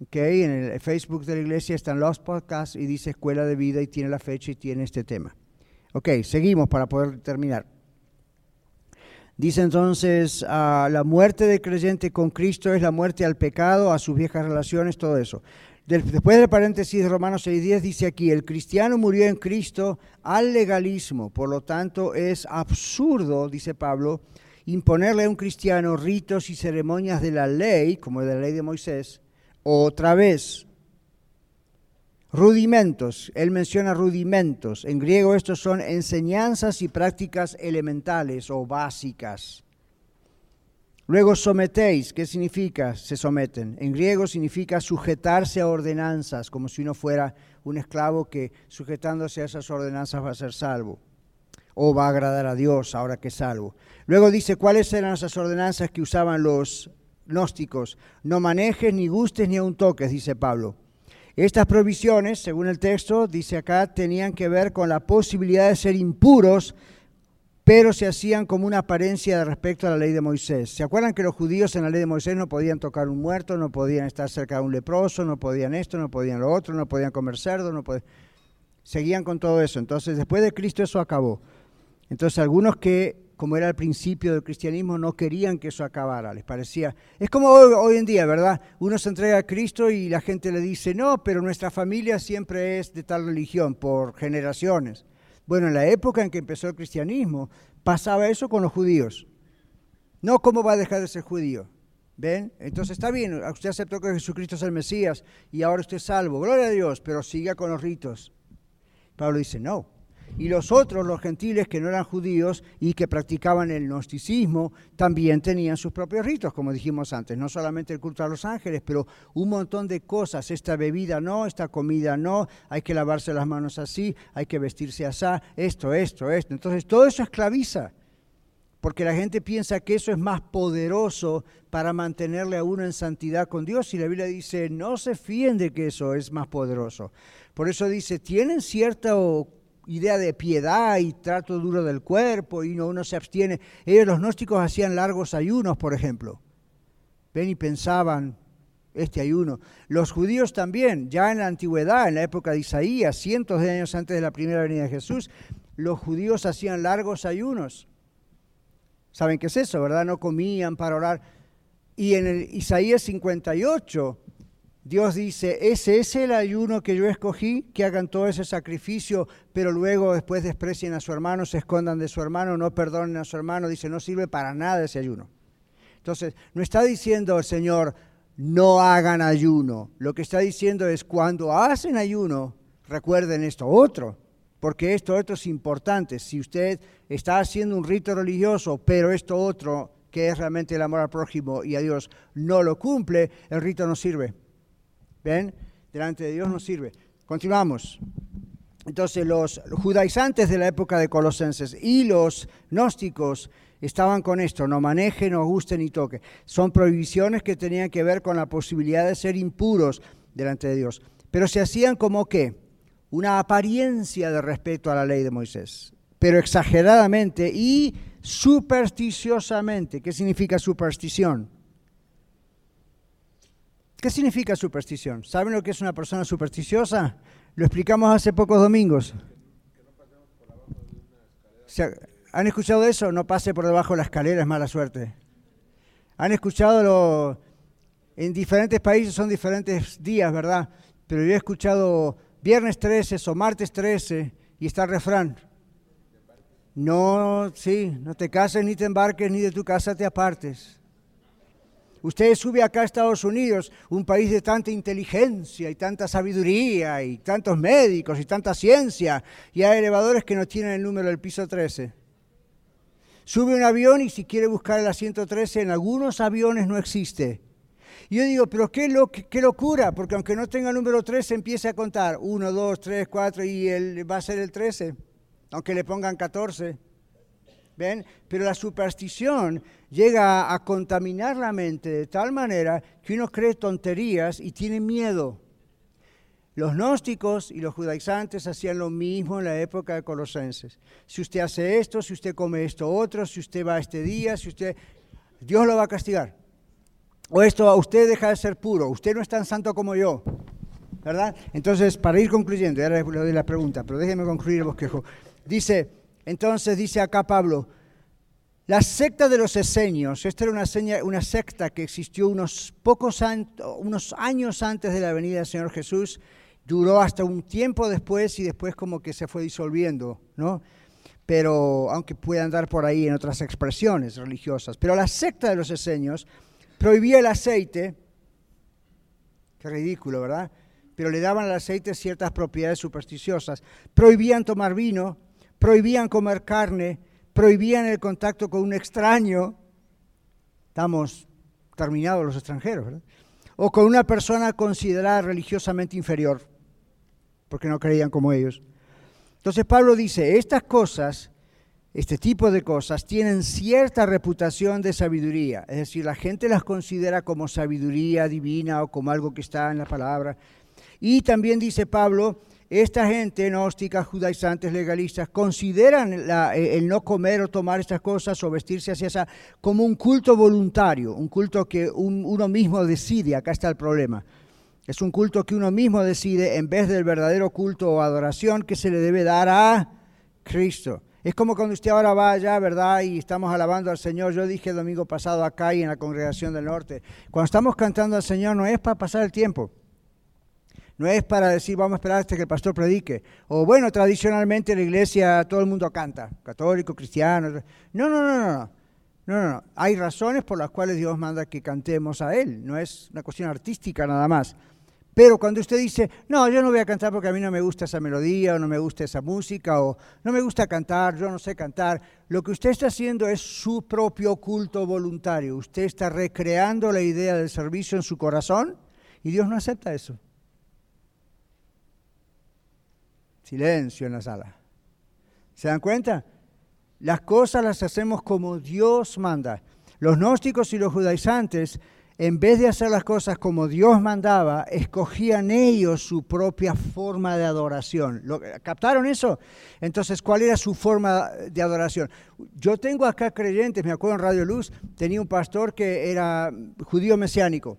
Okay, en el Facebook de la iglesia están los podcasts y dice Escuela de Vida y tiene la fecha y tiene este tema. Ok, seguimos para poder terminar. Dice entonces, ah, la muerte del creyente con Cristo es la muerte al pecado, a sus viejas relaciones, todo eso. Después del paréntesis de Romanos 6.10 dice aquí, el cristiano murió en Cristo al legalismo, por lo tanto es absurdo, dice Pablo, imponerle a un cristiano ritos y ceremonias de la ley, como de la ley de Moisés, otra vez, Rudimentos, él menciona rudimentos. En griego estos son enseñanzas y prácticas elementales o básicas. Luego sometéis, ¿qué significa? Se someten. En griego significa sujetarse a ordenanzas, como si uno fuera un esclavo que sujetándose a esas ordenanzas va a ser salvo o va a agradar a Dios ahora que es salvo. Luego dice, ¿cuáles eran esas ordenanzas que usaban los gnósticos? No manejes, ni gustes, ni aun toques, dice Pablo. Estas provisiones, según el texto, dice acá, tenían que ver con la posibilidad de ser impuros, pero se hacían como una apariencia respecto a la ley de Moisés. ¿Se acuerdan que los judíos en la ley de Moisés no podían tocar un muerto, no podían estar cerca de un leproso, no podían esto, no podían lo otro, no podían comer cerdo, no podían... Seguían con todo eso. Entonces, después de Cristo eso acabó. Entonces, algunos que como era el principio del cristianismo, no querían que eso acabara, les parecía. Es como hoy, en día, ¿verdad? Uno se entrega a Cristo y la gente le dice, no, pero nuestra familia siempre es de tal religión, por generaciones. Bueno, en la época en que empezó el cristianismo, pasaba eso con los judíos. No, ¿cómo va a dejar de ser judío? ¿Ven? Entonces está bien, usted aceptó que Jesucristo es el Mesías y ahora usted es salvo. Gloria a Dios, pero siga con los ritos. Pablo dice, no, y los otros, los gentiles que no eran judíos y que practicaban el gnosticismo, también tenían sus propios ritos, como dijimos antes, no solamente el culto a los ángeles, pero un montón de cosas, esta bebida no, esta comida no, hay que lavarse las manos así, hay que vestirse así, esto, esto, esto. Entonces todo eso esclaviza, porque la gente piensa que eso es más poderoso para mantenerle a uno en santidad con Dios y la Biblia dice, no se fíen de que eso es más poderoso. Por eso dice, tienen cierta idea de piedad y trato duro del cuerpo y uno, se abstiene. Ellos, los gnósticos, hacían largos ayunos, por ejemplo. Ven y pensaban, este ayuno. Los judíos también, ya en la antigüedad, en la época de Isaías, cientos de años antes de la primera venida de Jesús, los judíos hacían largos ayunos. ¿Saben qué es eso, verdad? No comían para orar. Y en el Isaías 58 Dios dice, ese es el ayuno que yo escogí, que hagan todo ese sacrificio, pero luego después desprecien a su hermano, se escondan de su hermano, no perdonen a su hermano, dice, no sirve para nada ese ayuno. Entonces, no está diciendo el Señor, no hagan ayuno. Lo que está diciendo es, cuando hacen ayuno, recuerden esto otro, porque esto otro es importante. Si usted está haciendo un rito religioso, pero esto otro, que es realmente el amor al prójimo y a Dios, no lo cumple, el rito no sirve. ¿Ven? Delante de Dios no sirve. Continuamos. Entonces los judaizantes de la época de Colosenses y los gnósticos estaban con esto, no maneje, no guste ni toque. Son prohibiciones que tenían que ver con la posibilidad de ser impuros delante de Dios. Pero se hacían como que una apariencia de respeto a la ley de Moisés, pero exageradamente y supersticiosamente. ¿Qué significa superstición? ¿Qué significa superstición? ¿Saben lo que es una persona supersticiosa? Lo explicamos hace pocos domingos. ¿Han escuchado eso? No pase por debajo de la escalera, es mala suerte. ¿Han escuchado lo... En diferentes países son diferentes días, ¿verdad? Pero yo he escuchado viernes 13 o martes 13 y está el refrán. No, sí, no te cases ni te embarques ni de tu casa te apartes. Usted sube acá a Estados Unidos, un país de tanta inteligencia y tanta sabiduría y tantos médicos y tanta ciencia, y hay elevadores que no tienen el número del piso 13. Sube un avión y si quiere buscar el asiento 13, en algunos aviones no existe. Y yo digo, pero qué, lo, qué locura, porque aunque no tenga el número 13, empiece a contar 1, 2, 3, 4 y él va a ser el 13, aunque le pongan 14. ¿Ven? Pero la superstición llega a contaminar la mente de tal manera que uno cree tonterías y tiene miedo. Los gnósticos y los judaizantes hacían lo mismo en la época de Colosenses. Si usted hace esto, si usted come esto otro, si usted va este día, si usted... Dios lo va a castigar. O esto, usted deja de ser puro, usted no es tan santo como yo. ¿Verdad? Entonces, para ir concluyendo, ahora le doy la pregunta, pero déjeme concluir el bosquejo. Dice, entonces dice acá Pablo, la secta de los esenios, esta era una, secta que existió unos pocos unos años antes de la venida del Señor Jesús, duró hasta un tiempo después y después como que se fue disolviendo, ¿no? Pero aunque puede andar por ahí en otras expresiones religiosas. Pero la secta de los esenios prohibía el aceite, qué ridículo, ¿verdad? Pero le daban al aceite ciertas propiedades supersticiosas. Prohibían tomar vino, prohibían comer carne, prohibían el contacto con un extraño. Estamos terminados los extranjeros. O con una persona considerada religiosamente inferior, porque no creían como ellos. Entonces Pablo dice, estas cosas, este tipo de cosas, tienen cierta reputación de sabiduría. Es decir, la gente las considera como sabiduría divina o como algo que está en la palabra. Y también dice Pablo, esta gente gnóstica, judaizantes, legalistas, consideran eh, el no comer o tomar estas cosas o vestirse hacia esa como un culto voluntario, un culto que uno mismo decide, acá está el problema. Es un culto que uno mismo decide en vez del verdadero culto o adoración que se le debe dar a Cristo. Es como cuando usted ahora va allá, ¿verdad? Y estamos alabando al Señor. Yo dije el domingo pasado acá y en la congregación del norte. Cuando estamos cantando al Señor no es para pasar el tiempo. No es para decir, vamos a esperar hasta que el pastor predique. O bueno, tradicionalmente en la iglesia todo el mundo canta, católico, cristiano. No, no, no, no, no. No, no, no. Hay razones por las cuales Dios manda que cantemos a Él. No es una cuestión artística nada más. Pero cuando usted dice, no, yo no voy a cantar porque a mí no me gusta esa melodía o no me gusta esa música o no me gusta cantar, yo no sé cantar, lo que usted está haciendo es su propio culto voluntario. Usted está recreando la idea del servicio en su corazón y Dios no acepta eso. Silencio en la sala. ¿Se dan cuenta? Las cosas las hacemos como Dios manda. Los gnósticos y los judaizantes, en vez de hacer las cosas como Dios mandaba, escogían ellos su propia forma de adoración. ¿Captaron eso? Entonces, ¿cuál era su forma de adoración? Yo tengo acá creyentes, me acuerdo en Radio Luz, tenía un pastor que era judío mesiánico.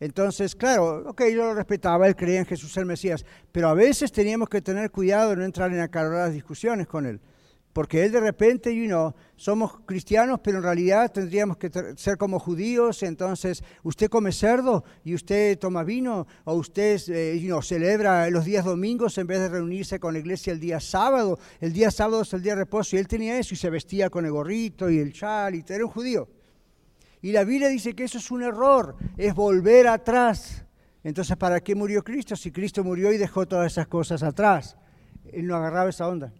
Entonces, claro, ok, yo lo respetaba, él creía en Jesús el Mesías, pero a veces teníamos que tener cuidado de no entrar en acaloradas discusiones con él, porque él de repente, you know, somos cristianos, pero en realidad tendríamos que ser como judíos, entonces usted come cerdo y usted toma vino, o usted eh, you know, celebra los días domingos en vez de reunirse con la iglesia el día sábado, el día sábado es el día de reposo, y él tenía eso y se vestía con el gorrito y el chal, y era un judío. Y la Biblia dice que eso es un error, es volver atrás. Entonces, ¿para qué murió Cristo? Si Cristo murió y dejó todas esas cosas atrás. Él no agarraba esa onda.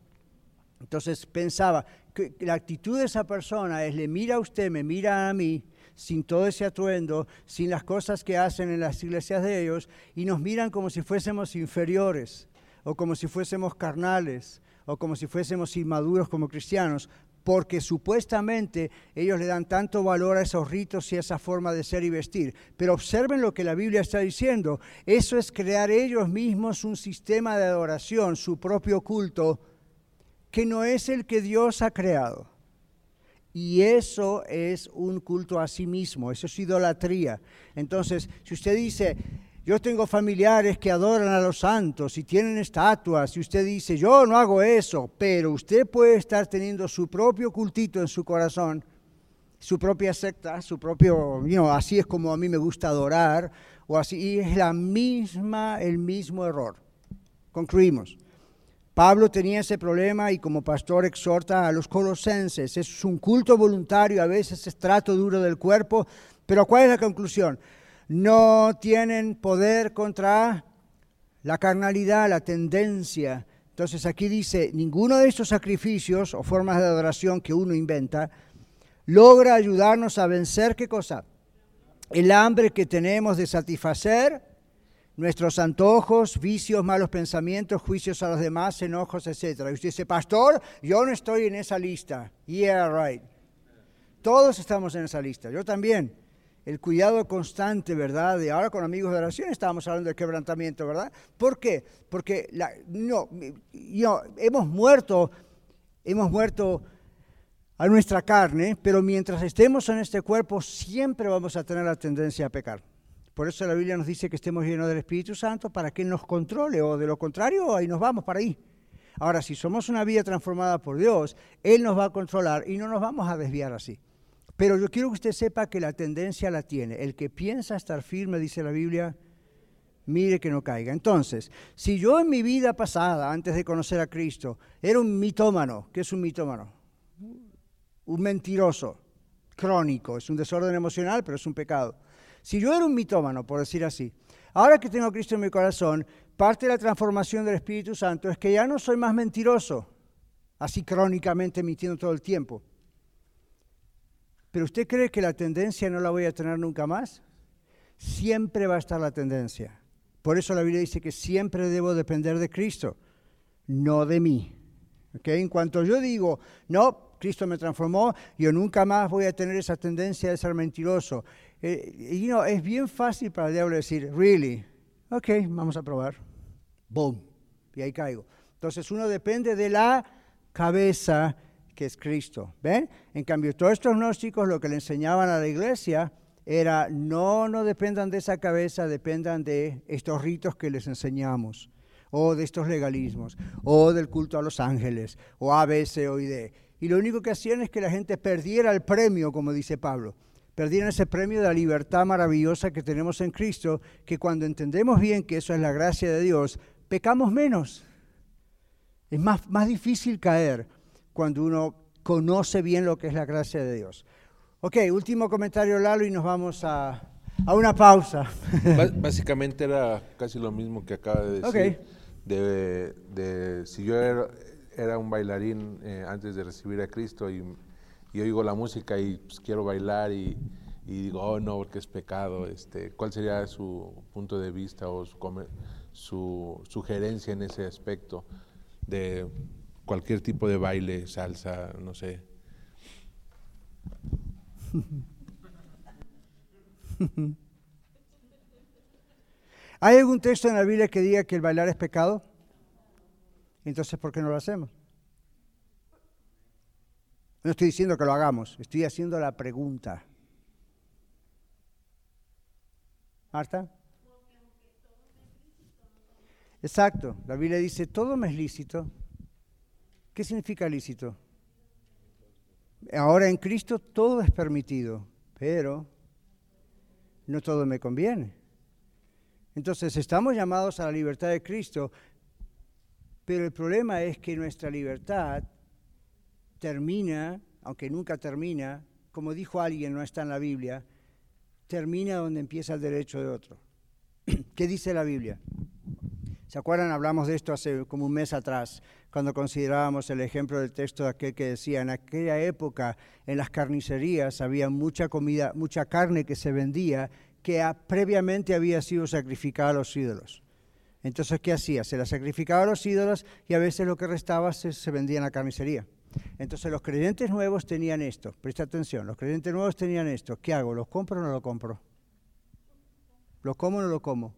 Entonces pensaba que la actitud de esa persona es, le mira a usted, me mira a mí, sin todo ese atuendo, sin las cosas que hacen en las iglesias de ellos, y nos miran como si fuésemos inferiores, o como si fuésemos carnales, o como si fuésemos inmaduros como cristianos, porque supuestamente ellos le dan tanto valor a esos ritos y a esa forma de ser y vestir. Pero observen lo que la Biblia está diciendo. Eso es crear ellos mismos un sistema de adoración, su propio culto, que no es el que Dios ha creado. Y eso es un culto a sí mismo, eso es idolatría. Entonces, si usted dice, Yo tengo familiares que adoran a los santos y tienen estatuas y usted dice, yo no hago eso, pero usted puede estar teniendo su propio cultito en su corazón, su propia secta, su propio, you know, así es como a mí me gusta adorar, o así, y es la misma, el mismo error. Concluimos. Pablo tenía ese problema y como pastor exhorta a los colosenses. Es un culto voluntario, a veces es trato duro del cuerpo, pero ¿cuál es la conclusión? No tienen poder contra la carnalidad, la tendencia. Entonces aquí dice, ninguno de estos sacrificios o formas de adoración que uno inventa logra ayudarnos a vencer qué cosa? El hambre que tenemos de satisfacer nuestros antojos, vicios, malos pensamientos, juicios a los demás, enojos, etc. Y usted dice, pastor, yo no estoy en esa lista. Yeah, right. Todos estamos en esa lista, yo también el cuidado constante, ¿verdad? De ahora con amigos de oración estábamos hablando del quebrantamiento, ¿verdad? ¿Por qué? Porque la, no, hemos muerto, hemos muerto a nuestra carne, pero mientras estemos en este cuerpo siempre vamos a tener la tendencia a pecar. Por eso la Biblia nos dice que estemos llenos del Espíritu Santo para que nos controle, o de lo contrario, ahí nos vamos para ahí. Ahora, si somos una vida transformada por Dios, Él nos va a controlar y no nos vamos a desviar así. Pero yo quiero que usted sepa que la tendencia la tiene. El que piensa estar firme, dice la Biblia, mire que no caiga. Entonces, si yo en mi vida pasada, antes de conocer a Cristo, era un mitómano, ¿qué es un mitómano? Un mentiroso, crónico, es un desorden emocional, pero es un pecado. Si yo era un mitómano, por decir así, ahora que tengo a Cristo en mi corazón, parte de la transformación del Espíritu Santo es que ya no soy más mentiroso, así crónicamente mintiendo todo el tiempo. Pero usted cree que la tendencia no la voy a tener nunca más? Siempre va a estar la tendencia. Por eso la Biblia dice que siempre debo depender de Cristo, no de mí. En cuanto yo digo, no, Cristo me transformó, yo nunca más voy a tener esa tendencia de ser mentiroso. Eh, y no, es bien fácil para el diablo decir, really, ok, vamos a probar. Boom, y ahí caigo. Entonces uno depende de la cabeza que es Cristo. ¿Ven? En cambio, todos estos gnósticos lo que le enseñaban a la iglesia era, no, no dependan de esa cabeza, dependan de estos ritos que les enseñamos, o de estos legalismos, o del culto a los ángeles, o A, B, C o D. Y lo único que hacían es que la gente perdiera el premio, como dice Pablo. Perdieran ese premio de la libertad maravillosa que tenemos en Cristo, que cuando entendemos bien que eso es la gracia de Dios, pecamos menos. Es más, más difícil caer cuando uno conoce bien lo que es la gracia de Dios. Ok, último comentario, Lalo, y nos vamos a, a una pausa. Básicamente era casi lo mismo que acaba de decir. De, de, si yo era, era un bailarín eh, antes de recibir a Cristo y, y oigo la música y pues, quiero bailar y, y, digo, oh no, porque es pecado, este, ¿cuál sería su punto de vista o su, su sugerencia en ese aspecto de cualquier tipo de baile, salsa, no sé. ¿Hay algún texto en la Biblia que diga que el bailar es pecado? Entonces, ¿por qué no lo hacemos? No estoy diciendo que lo hagamos, estoy haciendo la pregunta. Marta. Exacto, la Biblia dice, todo me es lícito, ¿Qué significa lícito? Ahora en Cristo todo es permitido, pero no todo me conviene. Entonces estamos llamados a la libertad de Cristo, pero el problema es que nuestra libertad termina, aunque nunca termina, como dijo alguien, no está en la Biblia, termina donde empieza el derecho de otro. ¿Qué dice la Biblia? ¿Se acuerdan? Hablamos de esto hace como un mes atrás, cuando considerábamos el ejemplo del texto de aquel que decía, en aquella época en las carnicerías había mucha comida, mucha carne que se vendía que previamente había sido sacrificada a los ídolos. Entonces, ¿qué hacía? Se la sacrificaba a los ídolos y a veces lo que restaba se, se vendía en la carnicería. Entonces los creyentes nuevos tenían esto, presta atención, los creyentes nuevos tenían esto, ¿qué hago? ¿Los compro o no lo compro? ¿Lo como o no lo como?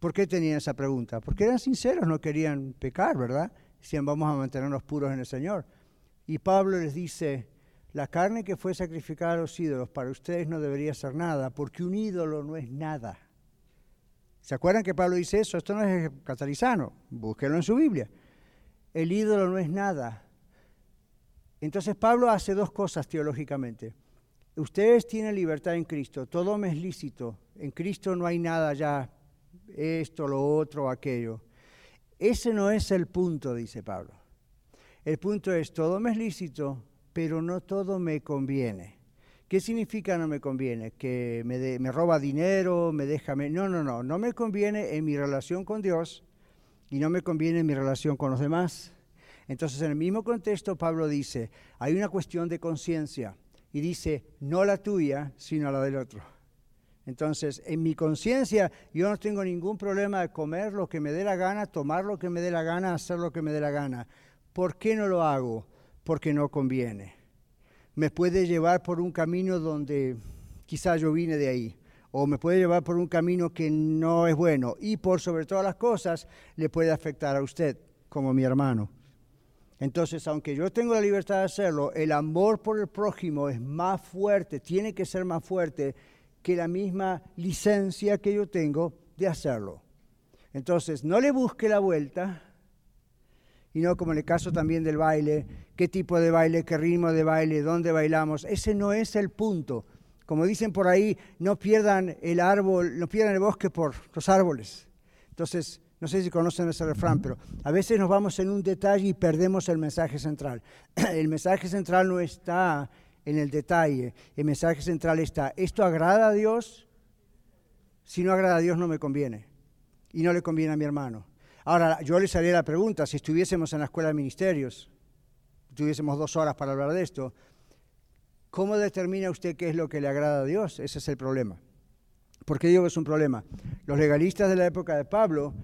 ¿Por qué tenían esa pregunta? Porque eran sinceros, no querían pecar, ¿verdad? Decían, vamos a mantenernos puros en el Señor. Y Pablo les dice, la carne que fue sacrificada a los ídolos para ustedes no debería ser nada, porque un ídolo no es nada. ¿Se acuerdan que Pablo dice eso? Esto no es catalizano, búsquenlo en su Biblia. El ídolo no es nada. Entonces Pablo hace dos cosas teológicamente. Ustedes tienen libertad en Cristo, todo me es lícito. En Cristo no hay nada ya, esto, lo otro, aquello. Ese no es el punto, dice Pablo. El punto es, todo me es lícito, pero no todo me conviene. ¿Qué significa no me conviene? ¿Que me, roba dinero, me deja... No, no, no, no me conviene en mi relación con Dios y no me conviene en mi relación con los demás. Entonces, en el mismo contexto, Pablo dice, hay una cuestión de conciencia y dice, no la tuya, sino la del otro. Entonces, en mi conciencia, yo no tengo ningún problema de comer lo que me dé la gana, tomar lo que me dé la gana, hacer lo que me dé la gana. ¿Por qué no lo hago? Porque no conviene. Me puede llevar por un camino donde quizás yo vine de ahí, o me puede llevar por un camino que no es bueno, y por sobre todas las cosas le puede afectar a usted, como mi hermano. Entonces, aunque yo tengo la libertad de hacerlo, el amor por el prójimo es más fuerte, tiene que ser más fuerte que la misma licencia que yo tengo de hacerlo. Entonces, no le busque la vuelta, y no como en el caso también del baile, qué tipo de baile, qué ritmo de baile, dónde bailamos. Ese no es el punto. Como dicen por ahí, no pierdan el árbol, no pierdan el bosque por los árboles. Entonces, no sé si conocen ese refrán, pero a veces nos vamos en un detalle y perdemos el mensaje central. El mensaje central no está en el detalle, el mensaje central está, ¿esto agrada a Dios? Si no agrada a Dios no me conviene y no le conviene a mi hermano. Ahora, yo les haría la pregunta, si estuviésemos en la escuela de ministerios, tuviésemos dos horas para hablar de esto, ¿cómo determina usted qué es lo que le agrada a Dios? Ese es el problema. ¿Por qué digo que es un problema? Los legalistas de la época de Pablo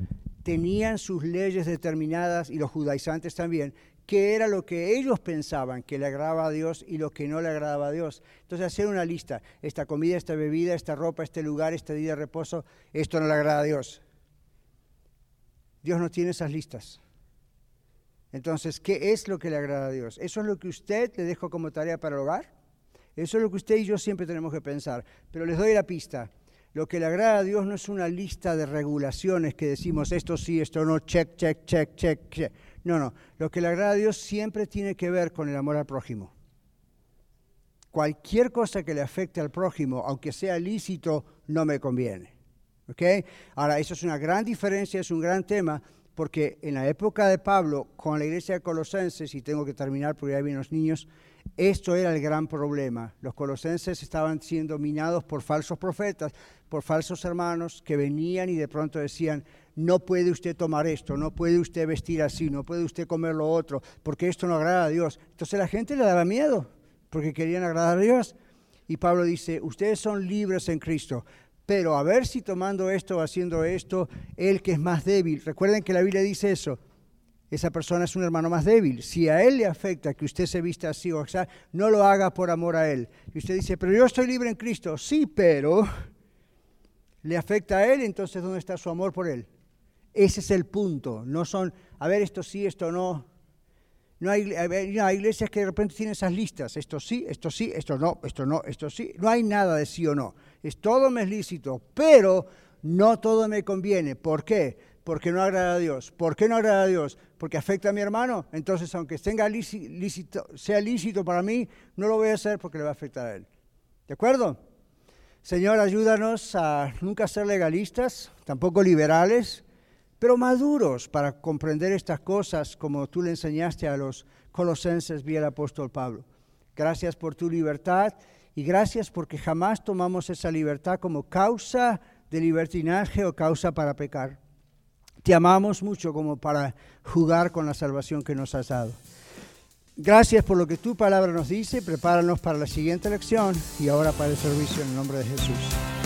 tenían sus leyes determinadas y los judaizantes también, qué era lo que ellos pensaban que le agradaba a Dios y lo que no le agradaba a Dios. Entonces hacer una lista, esta comida, esta bebida, esta ropa, este lugar, este día de reposo, esto no le agrada a Dios. Dios no tiene esas listas. Entonces, ¿qué es lo que le agrada a Dios? ¿Eso es lo que usted le dejó como tarea para el hogar? Eso es lo que usted y yo siempre tenemos que pensar. Pero les doy la pista. Lo que le agrada a Dios no es una lista de regulaciones que decimos esto sí, esto no, check, check, check, check, check. No, no. Lo que le agrada a Dios siempre tiene que ver con el amor al prójimo. Cualquier cosa que le afecte al prójimo, aunque sea lícito, no me conviene. ¿Ok? Ahora, eso es una gran diferencia, es un gran tema, porque en la época de Pablo, con la iglesia de Colosenses, y tengo que terminar porque ya vienen los niños, esto era el gran problema. Los colosenses estaban siendo dominados por falsos profetas, por falsos hermanos que venían y de pronto decían, no puede usted tomar esto, no puede usted vestir así, no puede usted comer lo otro, porque esto no agrada a Dios. Entonces la gente le daba miedo, porque querían agradar a Dios. Y Pablo dice, ustedes son libres en Cristo, pero a ver si tomando esto o haciendo esto, el que es más débil, recuerden que la Biblia dice eso, esa persona es un hermano más débil. Si a él le afecta que usted se vista así o sea, no lo haga por amor a él. Y usted dice, pero yo estoy libre en Cristo. Sí, pero le afecta a él, entonces ¿dónde está su amor por él? Ese es el punto. No son, a ver, esto sí, esto no. No hay, hay iglesias que de repente tienen esas listas. Esto sí, esto sí, esto no, esto no, esto sí. No hay nada de sí o no. Es todo me es lícito, pero no todo me conviene. ¿Por qué? porque no agrada a Dios. ¿Por qué no agrada a Dios? Porque afecta a mi hermano. Entonces, aunque tenga lícito, sea lícito para mí, no lo voy a hacer porque le va a afectar a él. ¿De acuerdo? Señor, ayúdanos a nunca ser legalistas, tampoco liberales, pero maduros para comprender estas cosas como tú le enseñaste a los colosenses vía el apóstol Pablo. Gracias por tu libertad y gracias porque jamás tomamos esa libertad como causa de libertinaje o causa para pecar te amamos mucho como para jugar con la salvación que nos has dado. Gracias por lo que tu palabra nos dice. Prepáranos para la siguiente lección y ahora para el servicio en el nombre de Jesús.